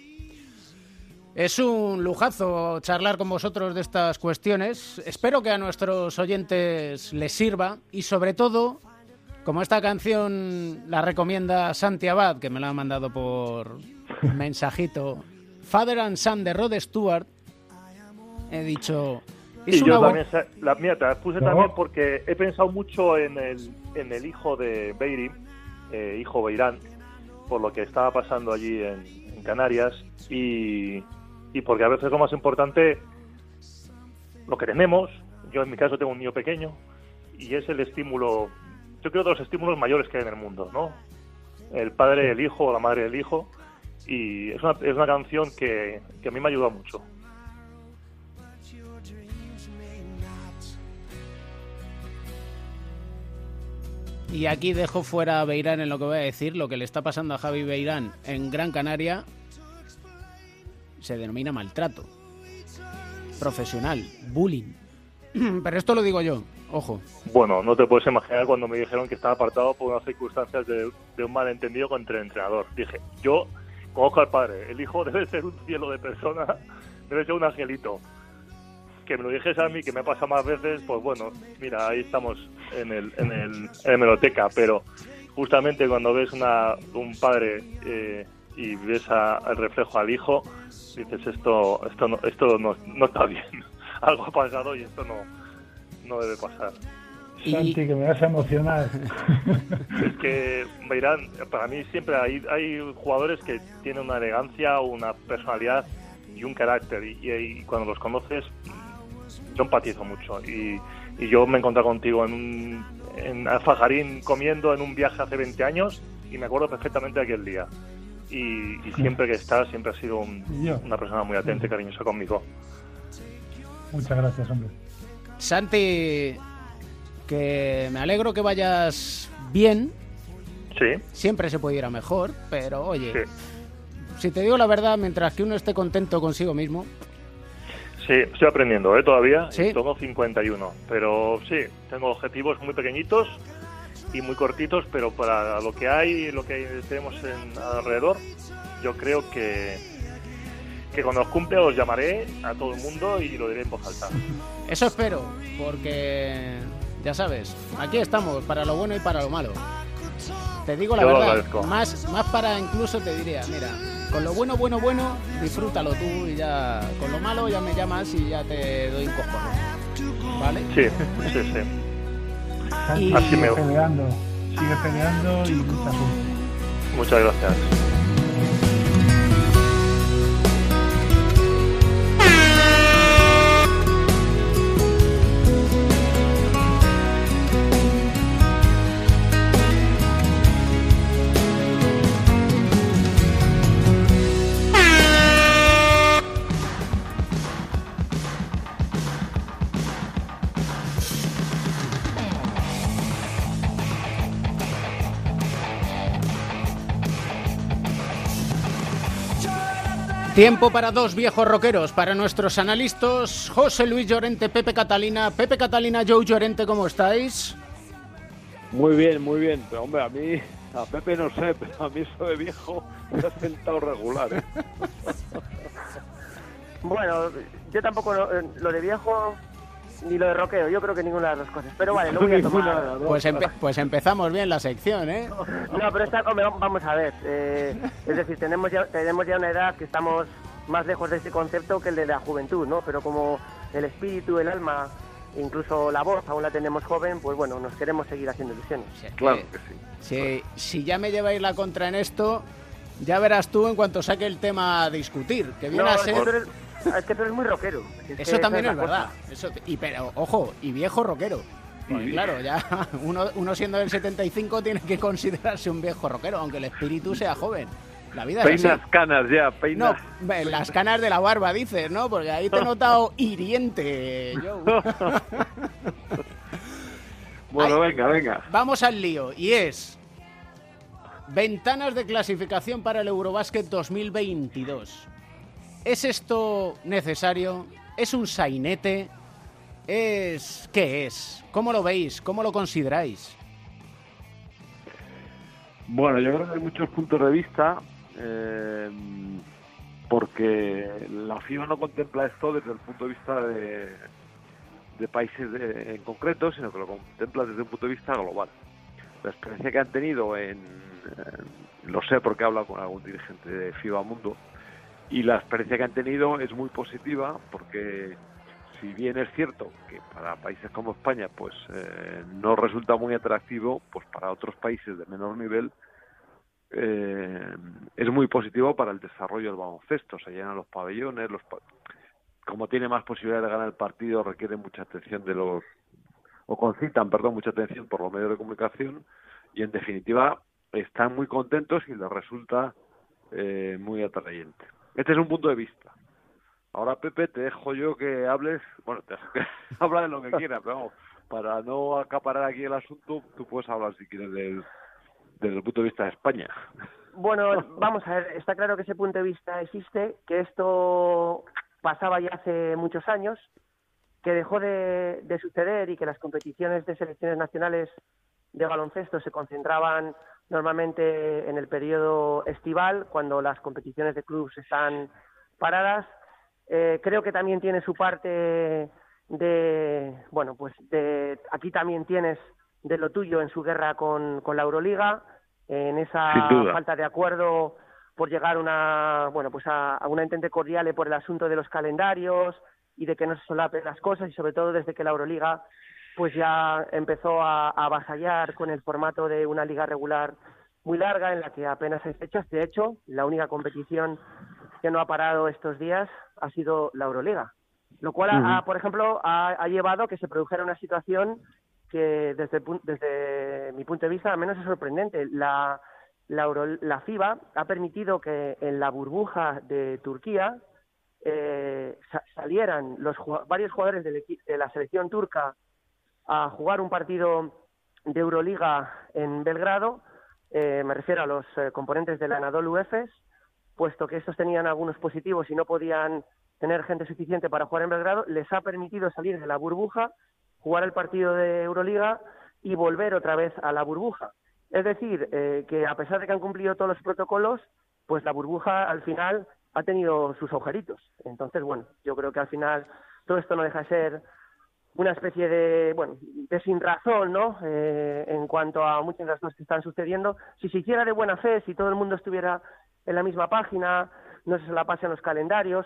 Es un lujazo charlar con vosotros de estas cuestiones. Espero que a nuestros oyentes les sirva y sobre todo como esta canción la recomienda Santi Abad, que me la ha mandado por mensajito, Father and Son de Rod Stewart, he dicho... y yo también, la mía te la puse también porque he pensado mucho en el, en el hijo de Beiri, eh, hijo Beirán, por lo que estaba pasando allí en, Canarias y, y porque a veces lo más importante, lo que tenemos, yo en mi caso tengo un niño pequeño, y es el estímulo yo creo, de los estímulos mayores que hay en el mundo, ¿no? El padre del hijo o la madre del hijo. Y es una, es una canción que, que a mí me ha ayudado mucho. Y aquí dejo fuera a Beirán en lo que voy a decir. Lo que le está pasando a Javi Beirán en Gran Canaria se denomina maltrato. Profesional, bullying. Pero esto lo digo yo. Ojo. Bueno, no te puedes imaginar cuando me dijeron que estaba apartado por unas circunstancias de, un malentendido con el entrenador. Dije, yo conozco al padre, el hijo debe ser un cielo de persona, debe ser un angelito. Que me lo dijese a mí, que me ha pasado más veces, pues bueno, mira, ahí estamos en el, en el, en meloteca, pero justamente cuando ves una, un padre eh, y ves el reflejo al hijo, dices esto, esto no, esto no, no está bien, algo ha pasado y esto no, no debe pasar. Santi, que me vas a emocionar. Es que, Beirán, para mí siempre hay, hay jugadores que tienen una elegancia, una personalidad y un carácter. Y, cuando los conoces, yo empatizo mucho. Y, yo me encontré contigo en, un, en Alfajarín comiendo en un viaje hace 20 años y me acuerdo perfectamente de aquel día. Y, siempre que estás, siempre has sido una persona muy atenta y cariñosa conmigo. Muchas gracias, hombre. Santi, que me alegro que vayas bien. Sí. Siempre se puede ir a mejor, pero oye, si te digo la verdad, mientras que uno esté contento consigo mismo. Sí, estoy aprendiendo, ¿eh? Todavía. ¿Sí? Tengo 51, pero sí, tengo objetivos muy pequeñitos y muy cortitos, pero para lo que hay, lo que tenemos en alrededor, yo creo que que cuando os cumple os llamaré a todo el mundo y lo diré en voz alta. Eso espero, porque ya sabes, aquí estamos para lo bueno y para lo malo. Te digo la verdad, más, más para incluso te diría, mira, con lo bueno, bueno, bueno, disfrútalo tú y ya, con lo malo ya me llamas y ya te doy un cojón. ¿Vale? Sí, sí, sí. Y... Así me... peleando, sigue peleando y mucha Muchas gracias. Tiempo para dos viejos rockeros, para nuestros analistas, José Luis Llorente, Pepe Catalina. Pepe Catalina, Joe Llorente, ¿cómo estáis? Muy bien, muy bien. Pero, hombre, a mí, a Pepe no sé, pero a mí eso de viejo me ha sentado regular. ¿eh? bueno, yo tampoco lo, eh, lo de viejo ni lo de rockero, yo creo que ninguna de las dos cosas. Pero vale, lo voy a tomar. Pues, pues empezamos bien la sección, ¿eh? No, pero esta, vamos a ver. Eh, es decir, tenemos ya, tenemos ya una edad que estamos más lejos de ese concepto que el de la juventud, ¿no? Pero como el espíritu, el alma, incluso la voz aún la tenemos joven, pues bueno, nos queremos seguir haciendo ilusiones. claro que sí. Si, ya me lleváis la contra en esto, ya verás tú en cuanto saque el tema a discutir, que viene a ser... que tú eres muy rockero. Eso también es, verdad. Eso, y, pero, ojo, y viejo rockero. claro, ya uno, uno siendo del 75 tiene que considerarse un viejo rockero, aunque el espíritu sea joven. La vida peinas canas ya, peinas. No, las canas de la barba dices, ¿no? Porque ahí te he notado hiriente, bueno, venga, venga. Vamos al lío. Y es ventanas de clasificación para el Eurobásquet 2022. ¿Es esto necesario? ¿Es un sainete? ¿Es qué es? ¿Cómo lo veis? ¿Cómo lo consideráis? Bueno, yo creo que hay muchos puntos de vista, eh, porque la FIBA no contempla esto desde el punto de vista de, países en concreto, sino que lo contempla desde un punto de vista global. La experiencia que han tenido en, lo sé porque he hablado con algún dirigente de FIBA Mundo, y la experiencia que han tenido es muy positiva porque si bien es cierto que para países como España pues eh, no resulta muy atractivo pues para otros países de menor nivel eh, es muy positivo para el desarrollo del baloncesto. Se llenan los pabellones los como tiene más posibilidades de ganar el partido requiere mucha atención de los o concitan perdón mucha atención por los medios de comunicación y en definitiva están muy contentos y les resulta eh, muy atrayente este es un punto de vista. Ahora, Pepe, te dejo yo que hables, bueno, te dejo que habla de lo que quieras, pero vamos, para no acaparar aquí el asunto, tú puedes hablar si quieres del, desde el punto de vista de España. Bueno, vamos a ver, está claro que ese punto de vista existe, que esto pasaba ya hace muchos años, que dejó de, de suceder y que las competiciones de selecciones nacionales de baloncesto se concentraban normalmente en el periodo estival, cuando las competiciones de clubes están paradas. Eh, creo que también tiene su parte de, bueno, pues de, aquí también tienes de lo tuyo en su guerra con, con la Euroliga, en esa falta de acuerdo por llegar una, bueno, pues a, a una entente cordial por el asunto de los calendarios y de que no se solapen las cosas y sobre todo desde que la Euroliga pues ya empezó a, avasallar con el formato de una liga regular muy larga en la que apenas hay fechas. De hecho, la única competición que no ha parado estos días ha sido la Euroliga, lo cual, ha, por ejemplo, ha, llevado a que se produjera una situación que desde, desde mi punto de vista al menos es sorprendente. La, la, la FIBA ha permitido que en la burbuja de Turquía eh, salieran los varios jugadores de la selección turca a jugar un partido de Euroliga en Belgrado, eh, me refiero a los eh, componentes del Anadolu Efes, puesto que estos tenían algunos positivos y no podían tener gente suficiente para jugar en Belgrado, les ha permitido salir de la burbuja, jugar el partido de Euroliga y volver otra vez a la burbuja. Es decir, eh, que a pesar de que han cumplido todos los protocolos, pues la burbuja al final ha tenido sus agujeritos. Entonces, bueno, yo creo que al final todo esto no deja de ser una especie de, bueno, de sin razón, ¿no? Eh, en cuanto a muchas de las cosas que están sucediendo. Si se hiciera de buena fe, si todo el mundo estuviera en la misma página, no se la pasen los calendarios,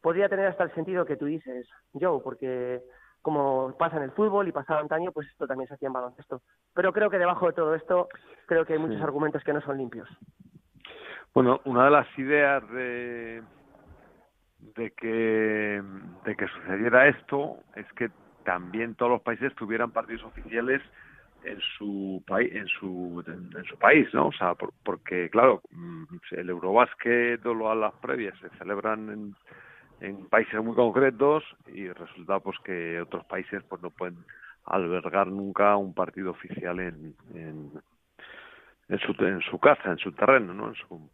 podría tener hasta el sentido que tú dices, Joe, porque como pasa en el fútbol y pasaba antaño, pues esto también se hacía en baloncesto. Pero creo que debajo de todo esto, creo que hay muchos argumentos que no son limpios. Bueno, una de las ideas de, de que de que sucediera esto es que también todos los países tuvieran partidos oficiales en su país en su en, su país no o sea porque claro mm, el Eurobásquet o las previas se celebran en, en países muy concretos y resulta pues que otros países pues no pueden albergar nunca un partido oficial en, en, en su en su casa en su terreno no en su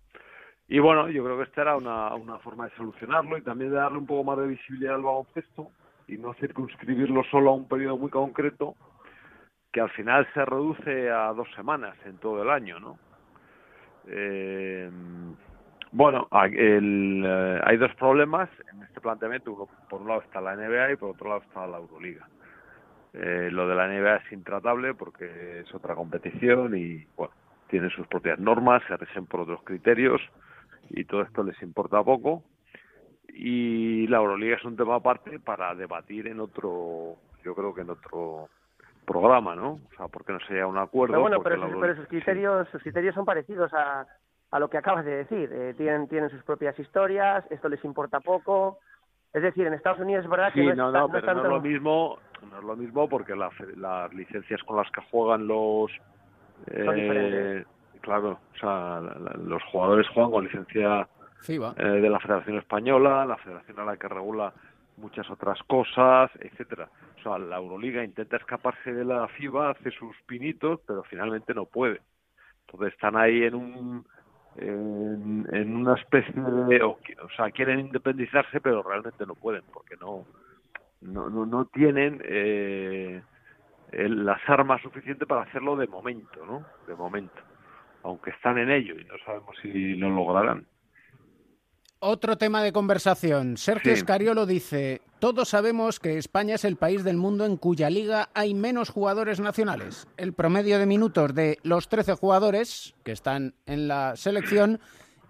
y bueno, yo creo que esta era una, una forma de solucionarlo y también de darle un poco más de visibilidad al baloncesto y no circunscribirlo solo a un periodo muy concreto que al final se reduce a dos semanas en todo el año, ¿no? Eh, bueno, el, eh, hay dos problemas en este planteamiento. Por un lado está la NBA y por otro lado está la Euroliga. Eh, lo de la NBA es intratable porque es otra competición y, bueno, tiene sus propias normas, se rigen por otros criterios y todo esto les importa poco. Y la Euroliga es un tema aparte para debatir en otro, yo creo que en otro programa, ¿no? O sea, porque no se llega a un acuerdo. Pero bueno, pero, sus, criterios, sus criterios son parecidos a, a lo que acabas de decir. Eh, tienen, tienen sus propias historias, esto les importa poco. Es decir, en Estados Unidos es verdad que no, no, pero no es lo mismo, no es lo mismo porque las licencias con las que juegan los eh, claro, o sea, los jugadores juegan con licencia eh, de la Federación Española, la federación a la que regula muchas otras cosas, etcétera. O sea, la Euroliga intenta escaparse de la FIBA, hace sus pinitos, pero finalmente no puede. Entonces están ahí en un en, una especie de o, sea quieren independizarse pero realmente no pueden porque no no no, no tienen eh, las armas suficientes para hacerlo de momento no de momento aunque están en ello y no sabemos si lo lograrán otro tema de conversación. Sergio Escariolo dice, todos sabemos que España es el país del mundo en cuya liga hay menos jugadores nacionales. El promedio de minutos de los 13 jugadores que están en la selección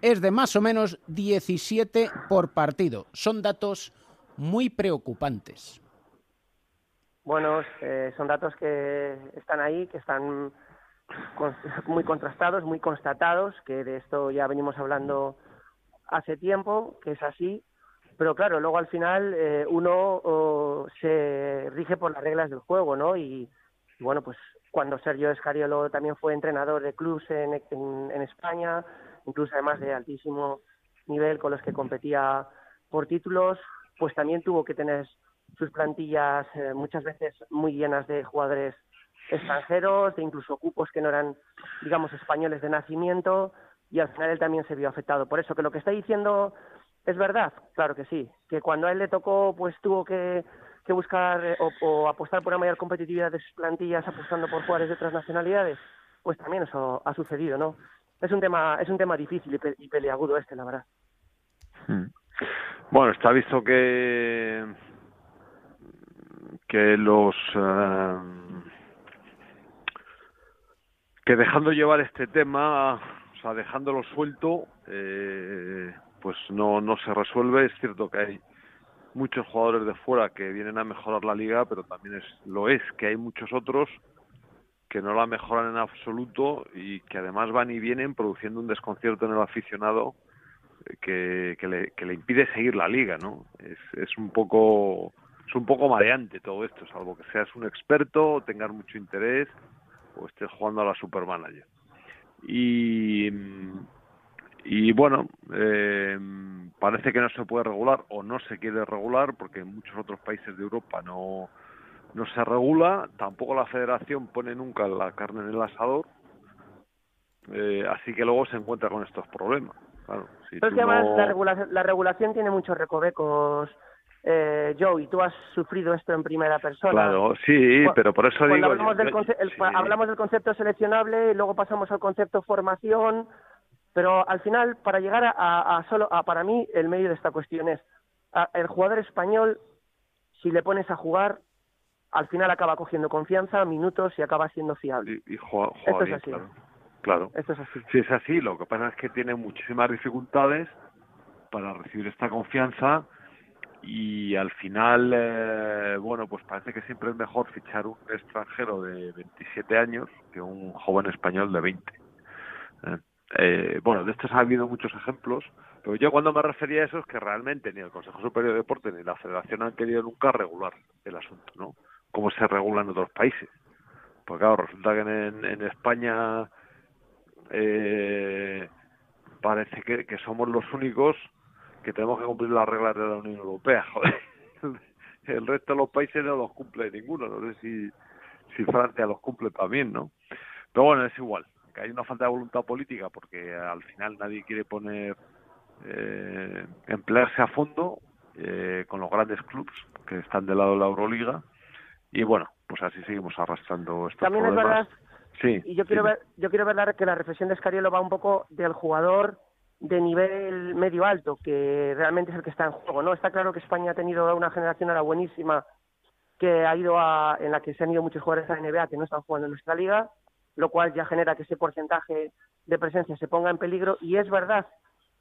es de más o menos 17 por partido. Son datos muy preocupantes. Bueno, eh, son datos que están ahí, que están muy contrastados, muy constatados, que de esto ya venimos hablando hace tiempo que es así, pero claro, luego al final eh, uno se rige por las reglas del juego, ¿no? Y, bueno, pues cuando Sergio Escariolo también fue entrenador de clubs en, en, España, incluso además de altísimo nivel con los que competía por títulos, pues también tuvo que tener sus plantillas eh, muchas veces muy llenas de jugadores extranjeros, de incluso cupos que no eran, digamos, españoles de nacimiento, y al final él también se vio afectado. Por eso que lo que está diciendo es verdad, claro que sí, que cuando a él le tocó, pues tuvo que, buscar eh, o, apostar por una mayor competitividad de sus plantillas apostando por jugadores de otras nacionalidades, pues también eso ha sucedido, ¿no? Es un tema, es un tema difícil y, peleagudo este, la verdad. Hmm. Bueno, está visto que que los eh, que dejando llevar este tema dejándolo suelto, eh, pues no, no se resuelve. Es cierto que hay muchos jugadores de fuera que vienen a mejorar la liga, pero también es, lo es que hay muchos otros que no la mejoran en absoluto y que además van y vienen produciendo un desconcierto en el aficionado eh, que, que le impide seguir la liga, ¿no? Es, es un poco es un poco mareante todo esto, salvo que seas un experto, tengas mucho interés o estés jugando a la supermanager. Y, y bueno, eh, parece que no se puede regular o no se quiere regular porque en muchos otros países de Europa no, no se regula, tampoco la federación pone nunca la carne en el asador, eh, así que luego se encuentra con estos problemas. Claro, Pero es que además la, regulación, la regulación tiene muchos recovecos eh, Joe, y tú has sufrido esto en primera persona. Claro, sí, pero por eso digo... Hablamos, del hablamos del concepto seleccionable, y luego pasamos al concepto formación, pero al final, para llegar a, a solo, a, para mí, el medio de esta cuestión es, el jugador español, si le pones a jugar, al final acaba cogiendo confianza, minutos y acaba siendo fiable. Y, juega, Esto es así. Claro. Esto es así. Sí, es así. Lo que pasa es que tiene muchísimas dificultades para recibir esta confianza y al final, eh, bueno, pues parece que siempre es mejor fichar un extranjero de 27 años que un joven español de 20. Eh, eh, bueno, de estos ha habido muchos ejemplos, pero yo cuando me refería a eso es que realmente ni el Consejo Superior de Deporte ni la Federación han querido nunca regular el asunto, ¿no? Como se regula en otros países. Pues claro, resulta que en, en España eh, parece que, que somos los únicos que tenemos que cumplir las reglas de la Unión Europea, joder. El resto de los países no los cumple ninguno, no sé si, si Francia los cumple también, ¿no? Pero bueno, es igual. que hay una falta de voluntad política porque al final nadie quiere poner eh, emplearse a fondo eh, con los grandes clubes que están del lado de la Euroliga y bueno pues así seguimos arrastrando estos También problemas. es verdad, sí y yo quiero ver, yo quiero ver la, que la reflexión de Escariolo va un poco del jugador de nivel medio alto, que realmente es el que está en juego, ¿no? Está claro que España ha tenido una generación ahora buenísima que ha ido a, en la que se han ido muchos jugadores a la NBA que no están jugando en nuestra liga, lo cual ya genera que ese porcentaje de presencia se ponga en peligro y es verdad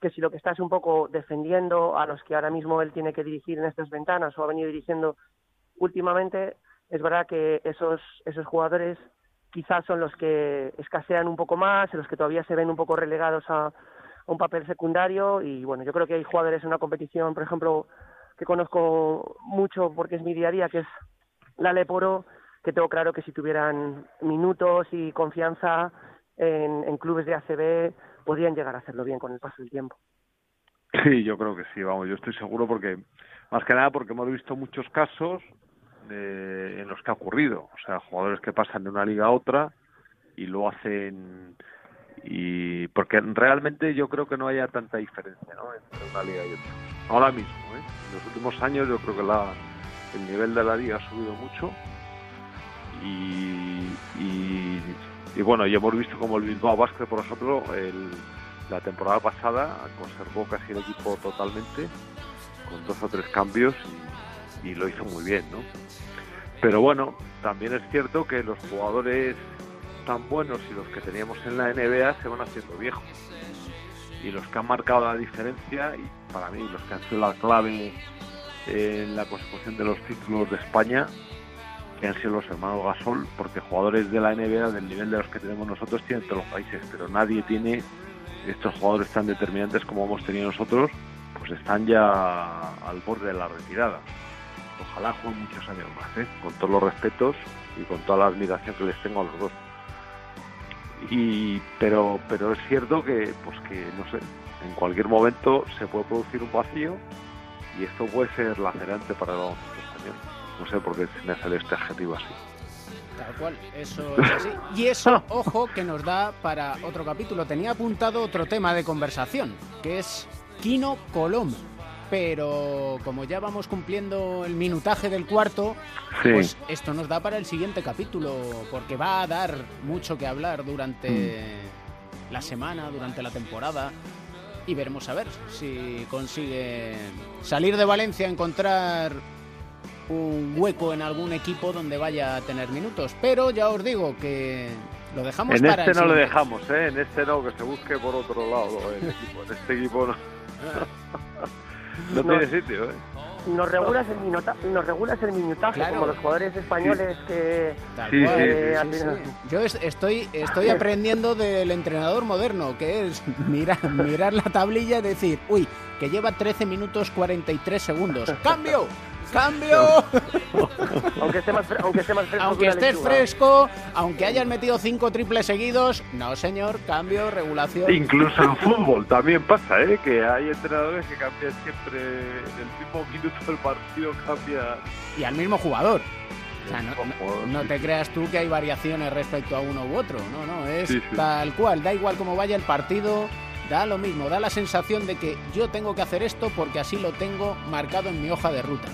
que si lo que está es un poco defendiendo a los que ahora mismo él tiene que dirigir en estas ventanas o ha venido dirigiendo últimamente, es verdad que esos, esos jugadores quizás son los que escasean un poco más, los que todavía se ven un poco relegados a un papel secundario y bueno, yo creo que hay jugadores en una competición, por ejemplo, que conozco mucho porque es mi día a día, que es la Leporo, que tengo claro que si tuvieran minutos y confianza en, clubes de ACB podrían llegar a hacerlo bien con el paso del tiempo. Sí, yo creo que sí, vamos, yo estoy seguro porque, más que nada porque hemos visto muchos casos eh, en los que ha ocurrido, o sea, jugadores que pasan de una liga a otra y lo hacen y porque realmente yo creo que no haya tanta diferencia ¿no? entre una liga y otra. Ahora mismo, ¿eh? en los últimos años yo creo que la, el nivel de la liga ha subido mucho y, y, y bueno, y hemos visto como el Bilbao Basket, por ejemplo, el, la temporada pasada conservó casi el equipo totalmente con dos o tres cambios y, y lo hizo muy bien, ¿no? Pero bueno, también es cierto que los jugadores tan buenos y los que teníamos en la NBA se van haciendo viejos. Y los que han marcado la diferencia, y para mí los que han sido la clave en la consecución de los títulos de España, que han sido los hermanos Gasol, porque jugadores de la NBA del nivel de los que tenemos nosotros tienen todos los países, pero nadie tiene estos jugadores tan determinantes como hemos tenido nosotros, pues están ya al borde de la retirada. Ojalá jueguen muchos años más, ¿eh? con todos los respetos y con toda la admiración que les tengo a los dos. Y, pero, pero es cierto que, pues que, no sé, en cualquier momento se puede producir un vacío y esto puede ser lacerante para el baloncesto español. No sé por qué se me sale este adjetivo así. Tal cual, eso es así. Y eso, ojo, que nos da para otro capítulo. Tenía apuntado otro tema de conversación, que es Kino Colom. Pero como ya vamos cumpliendo el minutaje del cuarto, Sí. pues esto nos da para el siguiente capítulo, porque va a dar mucho que hablar durante la semana, durante la temporada. Y veremos a ver si consigue salir de Valencia, encontrar un hueco en algún equipo donde vaya a tener minutos. Pero ya os digo que lo dejamos En para este no siguiente. dejamos, ¿eh? En este no, que se busque por otro lado el equipo. En este equipo no, no tiene sitio, ¿eh? Nos regulas el, minota, nos regulas el minutaje, Claro. como los jugadores españoles que... Sí, sí, sí, sí, al sí. final. Yo es- estoy, estoy aprendiendo del entrenador moderno, que es mirar, mirar la tablilla y decir, uy, que lleva 13 minutos 43 segundos. ¡Cambio! ¡Cambio! aunque esté más, fre- aunque esté más fresco. Aunque estés lechuga. fresco, aunque hayas metido cinco triples seguidos, no señor, cambio, regulación. Incluso en fútbol también pasa, ¿eh? Que hay entrenadores que cambian siempre en el mismo minuto del partido, cambia. Y al mismo jugador. O sea, no, te creas tú que hay variaciones respecto a uno u otro. No, no, es Sí, sí. tal cual. Da igual cómo vaya el partido, da lo mismo. Da la sensación de que yo tengo que hacer esto porque así lo tengo marcado en mi hoja de ruta.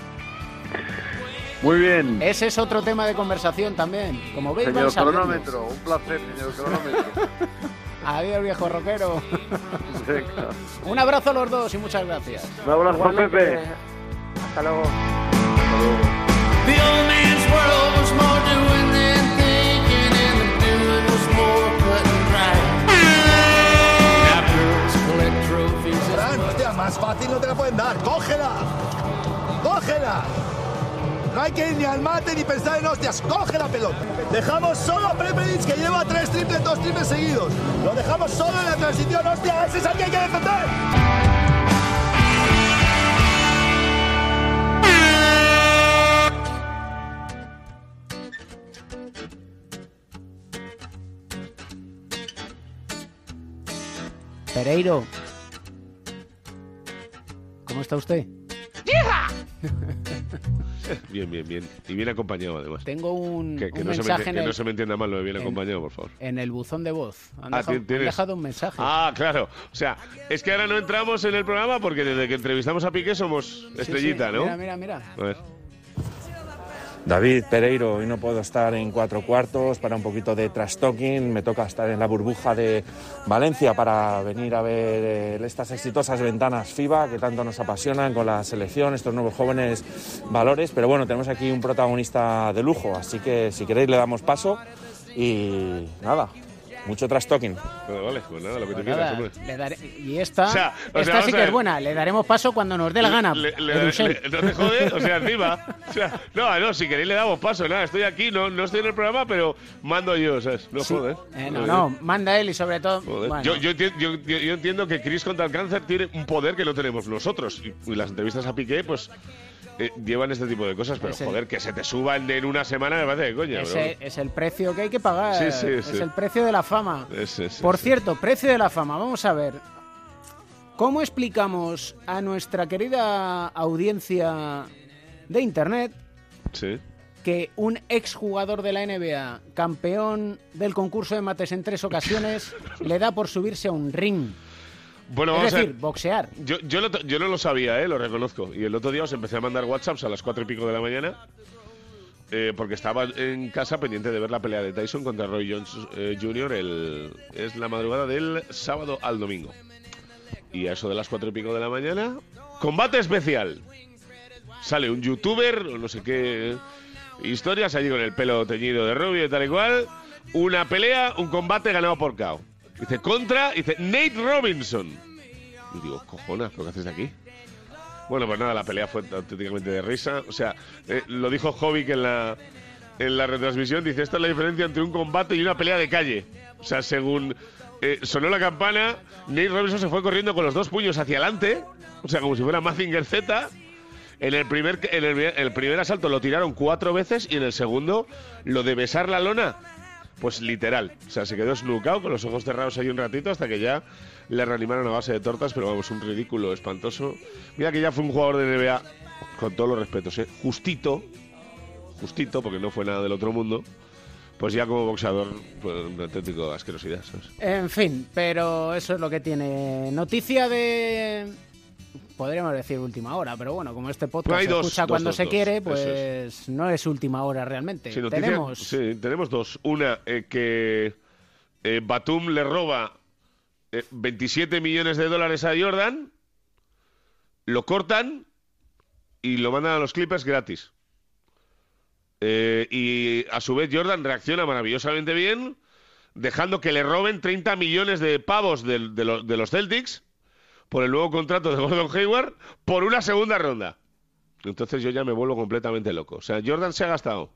Muy bien. Ese es otro tema de conversación también. Como veis, Señor cronómetro, un placer, señor cronómetro. Adiós, viejo rockero. Venga. Un abrazo a los dos y muchas gracias. Un abrazo, Igualmente, Pepe. Hasta luego. Hasta luego. The old man's world was more doing than thinking, and the doing was more cut and dry. Now girls collect trophies and Fran, hostia, más fácil no te la pueden dar. ¡Cógela! ¡Cógela! No hay que ir ni al mate ni pensar en hostias. ¡Coge la pelota! Dejamos solo a Prepelic que lleva tres triples, dos triples seguidos. Lo dejamos solo en la transición. ¡Hostia! ¡Ese es el que hay que defender! Pereiro. ¿Cómo está usted? Bien, bien, bien. Y bien acompañado, además. Tengo un, Que, que un no, se me, mensaje enti- en que el, no se me entienda mal lo de bien en- acompañado, por favor. en el buzón de voz. Han, Ah, dejado, han dejado un mensaje. Ah, claro. O sea, es que ahora no entramos en el programa porque desde que entrevistamos a Piqué somos Sí, estrellita, sí, ¿no? Mira, mira, mira. A ver. David Pereiro, hoy no puedo estar en cuatro cuartos para un poquito de trash. Me toca estar en la burbuja de Valencia para venir a ver eh, estas exitosas ventanas FIBA que tanto nos apasionan con la selección, estos nuevos jóvenes valores. Pero bueno, tenemos aquí un protagonista de lujo, así que si queréis le damos paso y nada, mucho trash talking. Vale, vale, pues nada, lo que Pues te quieras, hombre. le daré- y esta, O sea, o sea, esta sí a que es buena. Le daremos paso cuando nos dé la gana. Le- le- le- no te jode, o sea, encima. O sea, no, no, si queréis le damos paso, nada, estoy aquí, no, no estoy en el programa, pero mando yo, ¿sabes? No Sí. joder. Eh, no, no, manda él y sobre todo. Bueno, Yo, yo, yo- yo- yo entiendo que Chris contra el cáncer tiene un poder que no tenemos nosotros. Y, y las entrevistas a Piqué, pues, eh, llevan este tipo de cosas. Pero, Ese- joder, que se te suban en una semana me parece de coña. ese es el precio que hay que pagar. Sí, sí, es sí. el precio de la fama. Por cierto, precio de la fama. Vamos a ver. ¿Cómo explicamos a nuestra querida audiencia de Internet que un exjugador de la NBA, campeón del concurso de mates en tres ocasiones, le da por subirse a un ring? Bueno, es vamos decir, a ver. boxear. Yo, yo, lo- yo no lo sabía, ¿eh? lo reconozco. Y el otro día os empecé a mandar WhatsApps a las cuatro y pico de la mañana. eh, porque estaba en casa pendiente de ver la pelea de Tyson contra Roy Jones eh, Jr. El, es la madrugada del sábado al domingo. Y a eso de las cuatro y pico de la mañana, combate especial. Sale un youtuber, o no sé qué historias, allí con el pelo teñido de rubio y tal y cual. Una pelea, un combate ganado por KO. Dice, contra, dice, Nate Robinson. Y digo, cojonas, ¿pero qué haces aquí? Bueno, pues nada, la pelea fue auténticamente de risa. O sea, eh, lo dijo Jovic en la, en la retransmisión. Dice, esta es la diferencia entre un combate y una pelea de calle. O sea, según eh, sonó la campana, Nate Robinson se fue corriendo con los dos puños hacia adelante. O sea, como si fuera Mazinger Z. En el primer, en el primer asalto lo tiraron cuatro veces y en el segundo lo de besar la lona, pues literal. O sea, se quedó snookado con los ojos cerrados ahí un ratito hasta que ya le reanimaron a base de tortas, pero vamos, un ridículo espantoso. Mira que ya fue un jugador de NBA, con todos los respetos, ¿eh? justito, justito, porque no fue nada del otro mundo. Pues ya como boxeador, pues una auténtico asquerosidad, ¿sabes? En fin, pero eso es lo que tiene. Noticia de. Podríamos decir última hora, pero bueno, como este podcast se dos, escucha dos, cuando dos, se quiere, pues no es última hora realmente. Sí, noticia- Tenemos. sí, tenemos dos. Una, eh, que eh, Batum le roba eh, 27 millones de dólares a Jordan, lo cortan y lo mandan a los Clippers gratis. Eh, y a su vez Jordan reacciona maravillosamente bien, dejando que le roben 30 millones de pavos de los Celtics por el nuevo contrato de Gordon Hayward por una segunda ronda. Entonces yo ya me vuelvo completamente loco. O sea, Jordan se ha gastado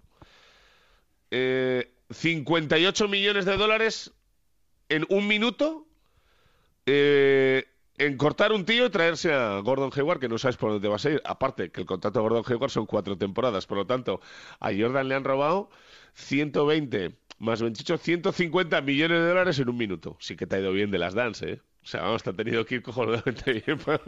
eh, 58 millones de dólares en un minuto eh, en cortar un tío y traerse a Gordon Hayward, que no sabes por dónde vas a ir. Aparte, que el contrato de Gordon Hayward son cuatro temporadas. Por lo tanto, a Jordan le han robado 120 más 28, 150 millones de dólares en un minuto. Sí que te ha ido bien de las dance, ¿eh? O sea, vamos, te ha tenido que ir cojonudamente bien para,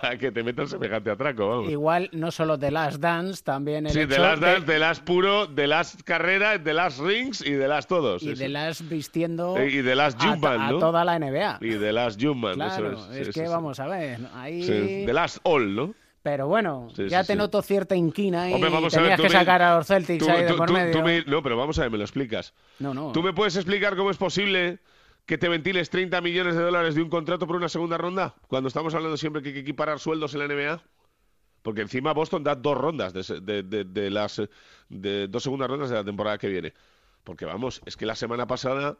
para que te metan semejante atraco, vamos. Igual no solo The Last Dance, también el Sí, hecho de las de- dance, de las puro, de las carreras, de las rings y de las todos. y eso. de las vistiendo Eh, y de las a, to- Jumpman, a ¿no? toda la NBA. Y de las Jumpman, Claro, eso es. es sí, que sí, sí. vamos a ver, ahí... Sí, de las All, ¿no? Pero bueno, Sí, ya sí, te sí. noto cierta inquina y Hombre, vamos a tenías ver, que me- sacar a los Celtics Tú- ahí de tú- por tú- medio. me- no, pero vamos a ver, me lo explicas. No, no. ¿Tú me puedes explicar cómo es posible que te ventiles 30 millones de dólares de un contrato por una segunda ronda? Cuando estamos hablando siempre que hay que equiparar sueldos en la NBA. Porque encima Boston da dos rondas de, de- de- de las de dos segundas rondas de la temporada que viene. Porque vamos, es que la semana pasada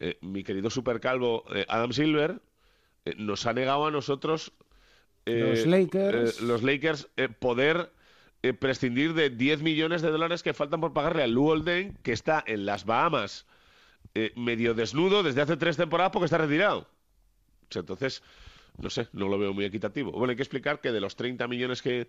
eh, mi querido supercalvo eh, Adam Silver eh, nos ha negado a nosotros Los Lakers. los Lakers poder prescindir de 10 millones de dólares que faltan por pagarle a Lou Olden, que está en las Bahamas eh, medio desnudo desde hace tres temporadas porque está retirado. O sea, entonces, no sé, no lo veo muy equitativo. Bueno, hay que explicar que de los 30 millones que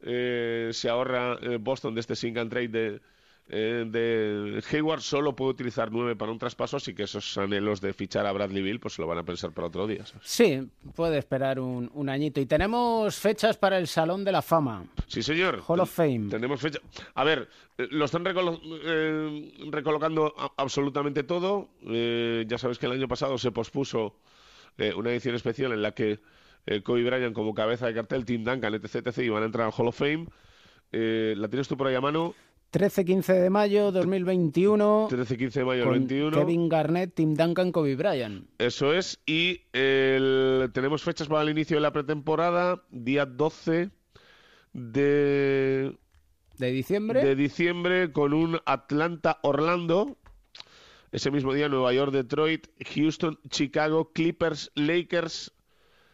eh, se ahorra eh, Boston de este sing and trade de eh, de Hayward solo puede utilizar nueve para un traspaso, así que esos anhelos de fichar a Bradley Bill pues se lo van a pensar para otro día. ¿sabes? Sí, puede esperar un, un añito. Y tenemos fechas para el Salón de la Fama. Sí, señor. Hall of Fame. Tenemos fecha. A ver, eh, lo están recolo- eh, recolocando absolutamente todo. Ya sabes que el año pasado se pospuso una edición especial en la que Kobe Bryant como cabeza de cartel, Tim Duncan, etc, etc, iban a entrar al Hall of Fame. Eh, ¿La tienes tú por ahí a mano? 13-15 de mayo 2021. 13-15 de mayo del con 21. Kevin Garnett, Tim Duncan, Kobe Bryant. Eso es. Y el- tenemos fechas para el inicio de la pretemporada. Día 12 de, De diciembre. de diciembre con un Atlanta-Orlando. Ese mismo día Nueva York, Detroit, Houston, Chicago, Clippers, Lakers,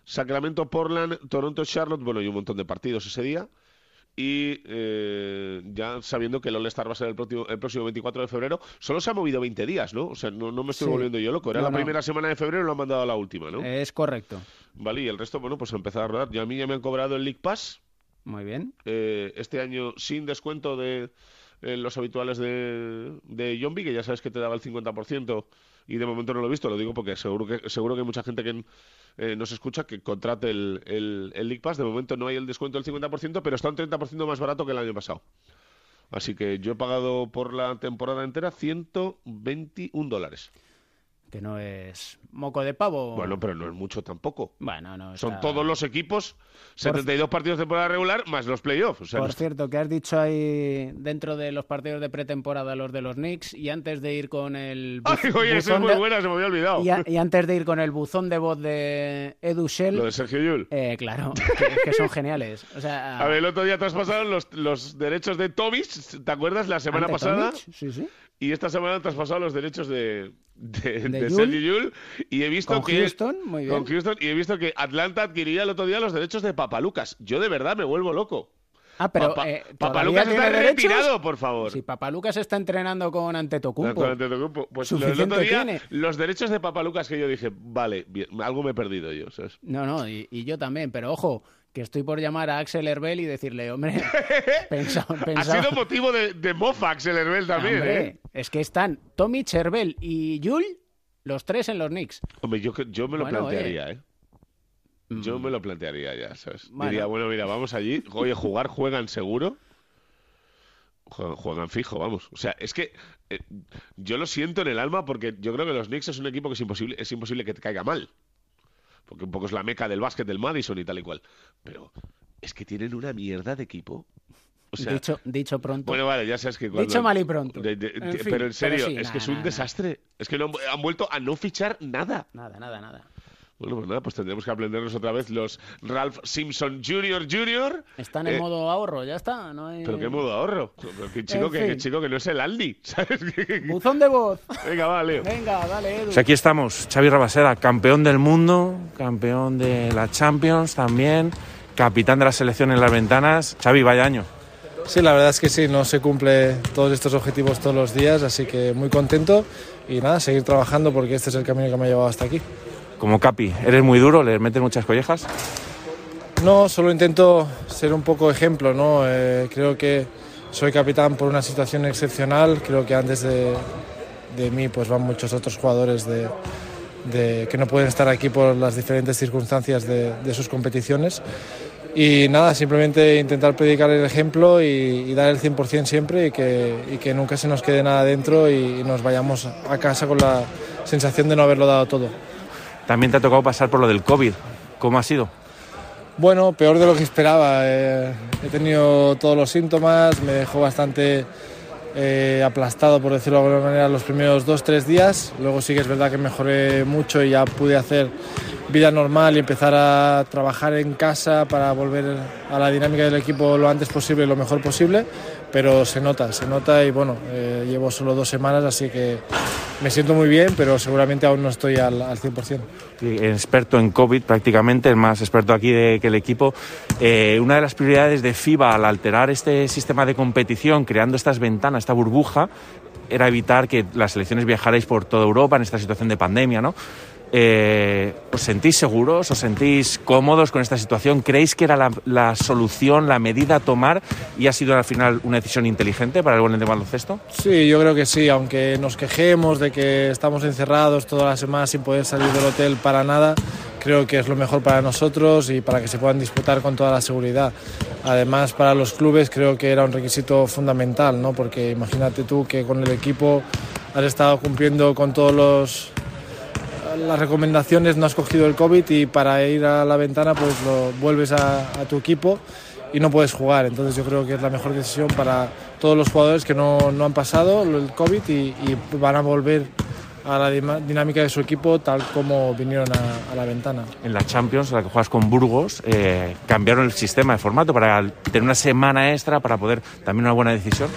Sacramento, Portland, Toronto, Charlotte. Bueno, y un montón de partidos ese día. Y eh, ya sabiendo que el All-Star va a ser el próximo, el próximo 24 de febrero, solo se ha movido 20 días, ¿no? O sea, no, no me estoy Sí. volviendo yo loco. Era No, la no. primera semana de febrero y lo han mandado a la última, ¿no? Es correcto. Vale, y el resto, bueno, pues empezar a rodar. Yo a mí ya me han cobrado el League Pass. Muy bien. eh, este año sin descuento de eh, los habituales de, de Yombi, que ya sabes que te daba el 50%, y de momento no lo he visto, lo digo porque seguro que, seguro que hay mucha gente que eh, nos escucha que contrate el, el, el League Pass. De momento no hay el descuento del 50%, pero está un 30% más barato que el año pasado. Así que yo he pagado por la temporada entera 121 dólares. Que no es moco de pavo. Bueno, pero no es mucho tampoco. Bueno, no. Son todos los equipos, 72 partidos de temporada regular más los playoffs. O sea, Por no- cierto, que has dicho ahí dentro de los partidos de pretemporada los de los Knicks y antes de ir con el Ay, oye, eso es muy de- buena, se me había olvidado. y, a- y antes de ir con el buzón de voz de Edu Shell, Lo de Sergio Llull. eh, claro, que, que son geniales. O sea, A ver, el otro día traspasaron los, los derechos de Tomis, ¿te acuerdas? La semana ¿ante pasada. Tomic? Sí, sí. Y esta semana han traspasado los derechos de, de, de Yul? Sergio Llull. Y he visto Con que. Houston, muy bien. Con Houston. Y he visto que Atlanta adquiría el otro día los derechos de Papalucas. Yo de verdad me vuelvo loco. Ah, pero Papa- eh, Papalucas ¿todavía está derechos? retirado, por favor. Si Papalucas está entrenando con Antetokounmpo. Con Antetokounmpo. Pues Suficiente otro día, tiene. los derechos de Papalucas que yo dije, vale, bien, algo me he perdido yo, ¿sabes? No, no, y, y yo también, pero ojo, que estoy por llamar a Axel Herbel y decirle, hombre, Ha sido motivo de, de mofax el Herbel también, Hombre, ¿eh? Es que están Tommy Herbel y Yul, los tres en los Knicks. Hombre, yo, yo me lo Bueno, plantearía, ¿eh? Yo me lo plantearía ya, ¿sabes? Bueno. Diría, bueno, mira, vamos allí. Oye, jugar, juegan seguro. Juegan, juegan fijo, vamos. O sea, es que eh, yo lo siento en el alma porque yo creo que los Knicks es un equipo que es imposible, es imposible que te caiga mal. Porque un poco es la meca del básquet del Madison y tal y cual. Pero es que tienen una mierda de equipo. O sea, dicho, dicho pronto. bueno, vale, ya sabes que cuando... Dicho mal y pronto. De- de- En de- fin, pero en serio, sí, es nada, que es un nada, desastre. Es que no han, han vuelto a no fichar nada. Nada, nada, nada. Bueno, pues nada, pues tendremos que aprendernos otra vez los Ralph Simpson Jr. Jr. Están en Eh, modo ahorro, ya está. No hay... Pero qué modo ahorro. Qué chico, En que, chico que no es el Aldi, ¿sabes? Buzón de voz. Venga, va, Leo. Venga, dale, Edu. Pues aquí estamos, Xavi Rabasera, campeón del mundo, campeón de la Champions también, capitán de la selección en las ventanas. Xavi, vaya año. Sí, la verdad es que sí, no se cumple todos estos objetivos todos los días, así que muy contento y nada, seguir trabajando porque este es el camino que me ha llevado hasta aquí. Como Capi, eres muy duro, le metes muchas collejas. No, solo intento ser un poco ejemplo, ¿no? Eh, creo que soy capitán por una situación excepcional, creo que antes de, mí pues van muchos otros jugadores de, que no pueden estar aquí por las diferentes circunstancias de, sus competiciones. Y nada, simplemente intentar predicar el ejemplo y, dar el 100% siempre y que, nunca se nos quede nada dentro y nos vayamos a casa con la sensación de no haberlo dado todo. También te ha tocado pasar por lo del COVID. ¿Cómo ha sido? Bueno, peor de lo que esperaba. Eh, he tenido todos los síntomas, me dejó bastante eh, aplastado, por decirlo de alguna manera, los primeros dos, tres días. Luego sí que es verdad que mejoré mucho y ya pude hacer vida normal y empezar a trabajar en casa para volver a la dinámica del equipo lo antes posible y lo mejor posible. Pero se nota, se nota y bueno, eh, llevo solo dos semanas, así que me siento muy bien, pero seguramente aún no estoy al, al 100%. Sí, experto en COVID prácticamente, el más experto aquí de, que el equipo. Eh, una de las prioridades de FIBA al alterar este sistema de competición, creando estas ventanas, esta burbuja, era evitar que las selecciones viajarais por toda Europa en esta situación de pandemia, ¿no? Eh, ¿Os sentís seguros? ¿Os sentís cómodos con esta situación? ¿Creéis que era la, la solución, la medida a tomar y ha sido al final una decisión inteligente para el Golden de baloncesto? Sí, yo creo que sí, aunque nos quejemos de que estamos encerrados toda la semana sin poder salir del hotel para nada, creo que es lo mejor para nosotros y para que se puedan disputar con toda la seguridad. Además, para los clubes creo que era un requisito fundamental, ¿no? porque imagínate tú que con el equipo has estado cumpliendo con todos los las recomendaciones, no has cogido el COVID y para ir a la ventana pues lo vuelves a, tu equipo y no puedes jugar. Entonces yo creo que es la mejor decisión para todos los jugadores que no, no han pasado el COVID y, van a volver a la dinámica de su equipo tal como vinieron a, la ventana. En la Champions, la que juegas con Burgos, eh, cambiaron el sistema de formato para tener una semana extra para poder también una buena decisión.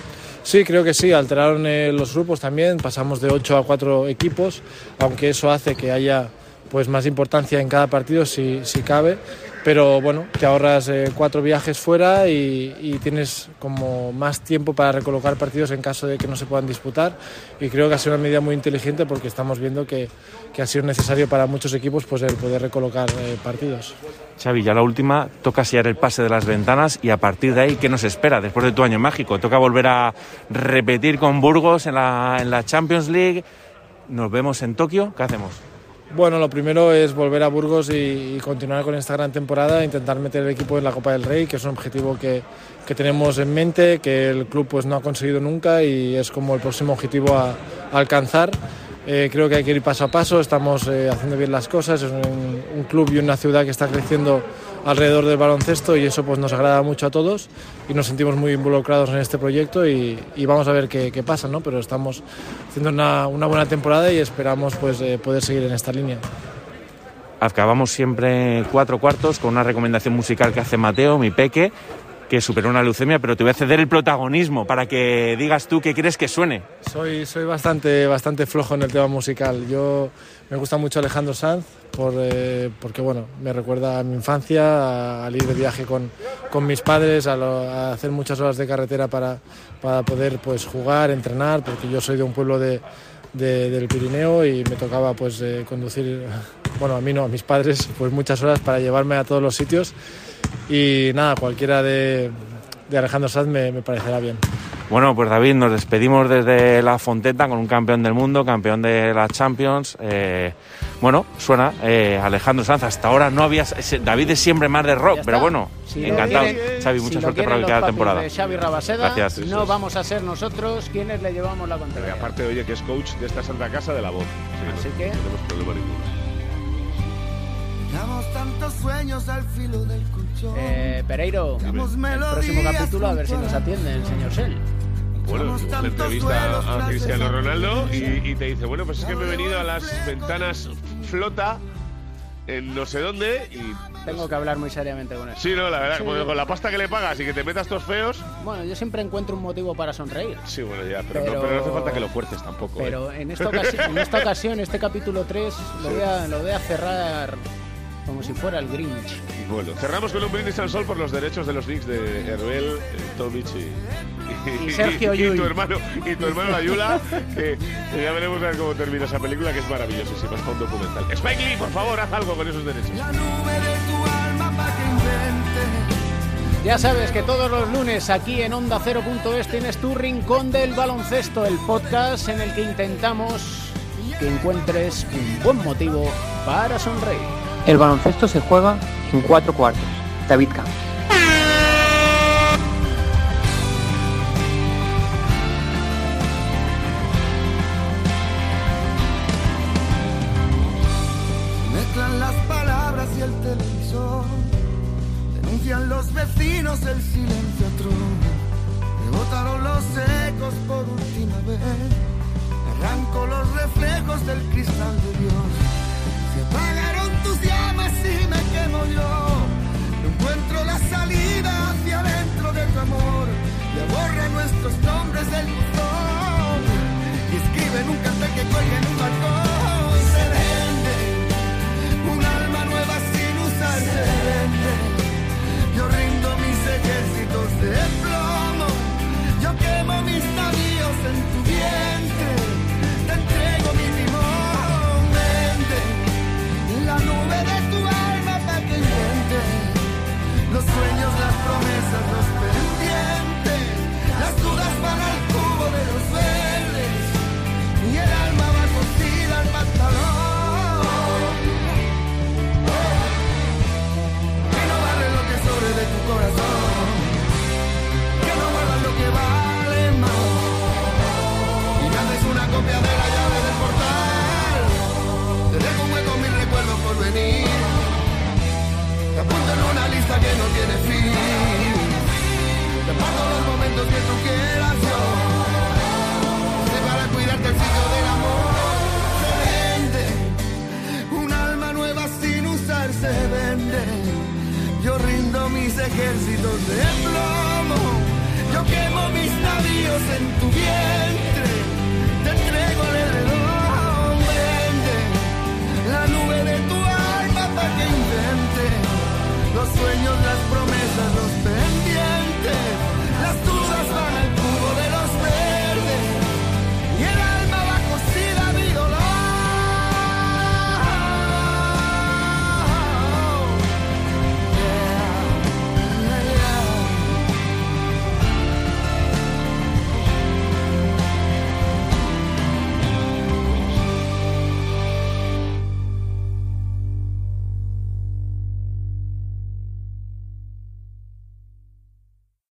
Sí, creo que sí, alteraron eh, los grupos también, pasamos de 8 a 4 equipos, aunque eso hace que haya pues más importancia en cada partido si, si cabe, pero bueno, te ahorras eh, cuatro viajes fuera y, y tienes como más tiempo para recolocar partidos en caso de que no se puedan disputar y creo que ha sido una medida muy inteligente porque estamos viendo que, que ha sido necesario para muchos equipos pues el poder recolocar eh, partidos. Xavi, ya la última, toca sellar el pase de las ventanas y a partir de ahí, ¿qué nos espera después de tu año mágico? ¿Toca volver a repetir con Burgos en la, en la Champions League? ¿Nos vemos en Tokio? ¿Qué hacemos? Bueno, lo primero es volver a Burgos y, continuar con esta gran temporada, intentar meter el equipo en la Copa del Rey, que es un objetivo que, que tenemos en mente, que el club pues, no ha conseguido nunca y es como el próximo objetivo a, alcanzar. Eh, creo que hay que ir paso a paso, estamos eh, haciendo bien las cosas, es un club y una ciudad que está creciendo alrededor del baloncesto y eso pues, nos agrada mucho a todos y nos sentimos muy involucrados en este proyecto y, vamos a ver qué, pasa, ¿no? pero estamos haciendo una, una buena temporada y esperamos pues, eh, poder seguir en esta línea. Acabamos siempre cuatro cuartos con una recomendación musical que hace Mateo, mi peque, que superó una leucemia, pero te voy a ceder el protagonismo para que digas tú qué quieres que suene. Soy, soy bastante, bastante flojo en el tema musical. Yo me gusta mucho Alejandro Sanz por, eh, porque bueno, me recuerda a mi infancia, al ir de viaje con, con mis padres, a, hacer muchas horas de carretera para, para poder pues, jugar, entrenar, porque yo soy de un pueblo de- del Pirineo y me tocaba pues, eh, conducir, bueno, a mí no, a mis padres, pues muchas horas para llevarme a todos los sitios. Y nada, cualquiera de, de Alejandro Sanz me, me parecerá bien. Bueno, pues David, nos despedimos desde la Fonteta con un campeón del mundo, campeón de la Champions. Eh, bueno, suena eh, Alejandro Sanz. Hasta ahora no había. David es siempre más de rock, pero bueno, Si encantado. quieren- Xavi, si mucha lo suerte para lo que papis temporada. de Xavi Rabaseda, Gracias. no vamos a ser nosotros quienes le llevamos la contraria. Aparte, oye, que es coach de esta Santa Casa de la voz. Así no, que- No tenemos problema ninguno. Damos tantos sueños al filo del colchón. Eh, Pereiro, el próximo capítulo a ver si nos atiende el señor Sell. Bueno, le entrevista a Cristiano Ronaldo y, y te dice, bueno, pues es que me he venido a las ventanas flota en no sé dónde y... Tengo que hablar muy seriamente con él. Sí, no, la verdad, Sí. con la pasta que le pagas y que te metas estos feos... Bueno, yo siempre encuentro un motivo para sonreír. Sí, bueno, ya, pero, Pero- No, pero no hace falta que lo fuerces tampoco. ¿eh? Pero en esta, ocasi- en esta ocasión, este capítulo 3, lo voy, a, lo voy a cerrar como si fuera el Grinch. Bueno, cerramos con un brindis al sol por los derechos de los Knicks de Herbel, eh, Tomic y, Y Sergio y, tu hermano y tu hermano la Yula, que, que ya veremos a ver cómo termina esa película que es maravillosísima, es para un documental. Spike Lee, por favor, haz algo con esos derechos. Ya sabes que todos los lunes aquí en Onda 0.es tienes tu rincón del baloncesto, el podcast en el que intentamos que encuentres un buen motivo para sonreír. El baloncesto se juega en cuatro cuartos. David Camps. Mezclan las palabras y el televisor. Denuncian los vecinos el silencio atroz. Me botaron los que no tiene fin. Te paso los momentos que tú quieras yo. Para cuidarte el sitio del amor. Se vende, un alma nueva sin usar se vende. Yo rindo mis ejércitos de plomo. Yo quemo mis navíos en tu vientre. Te entrego alrededor. sueños, las promesas.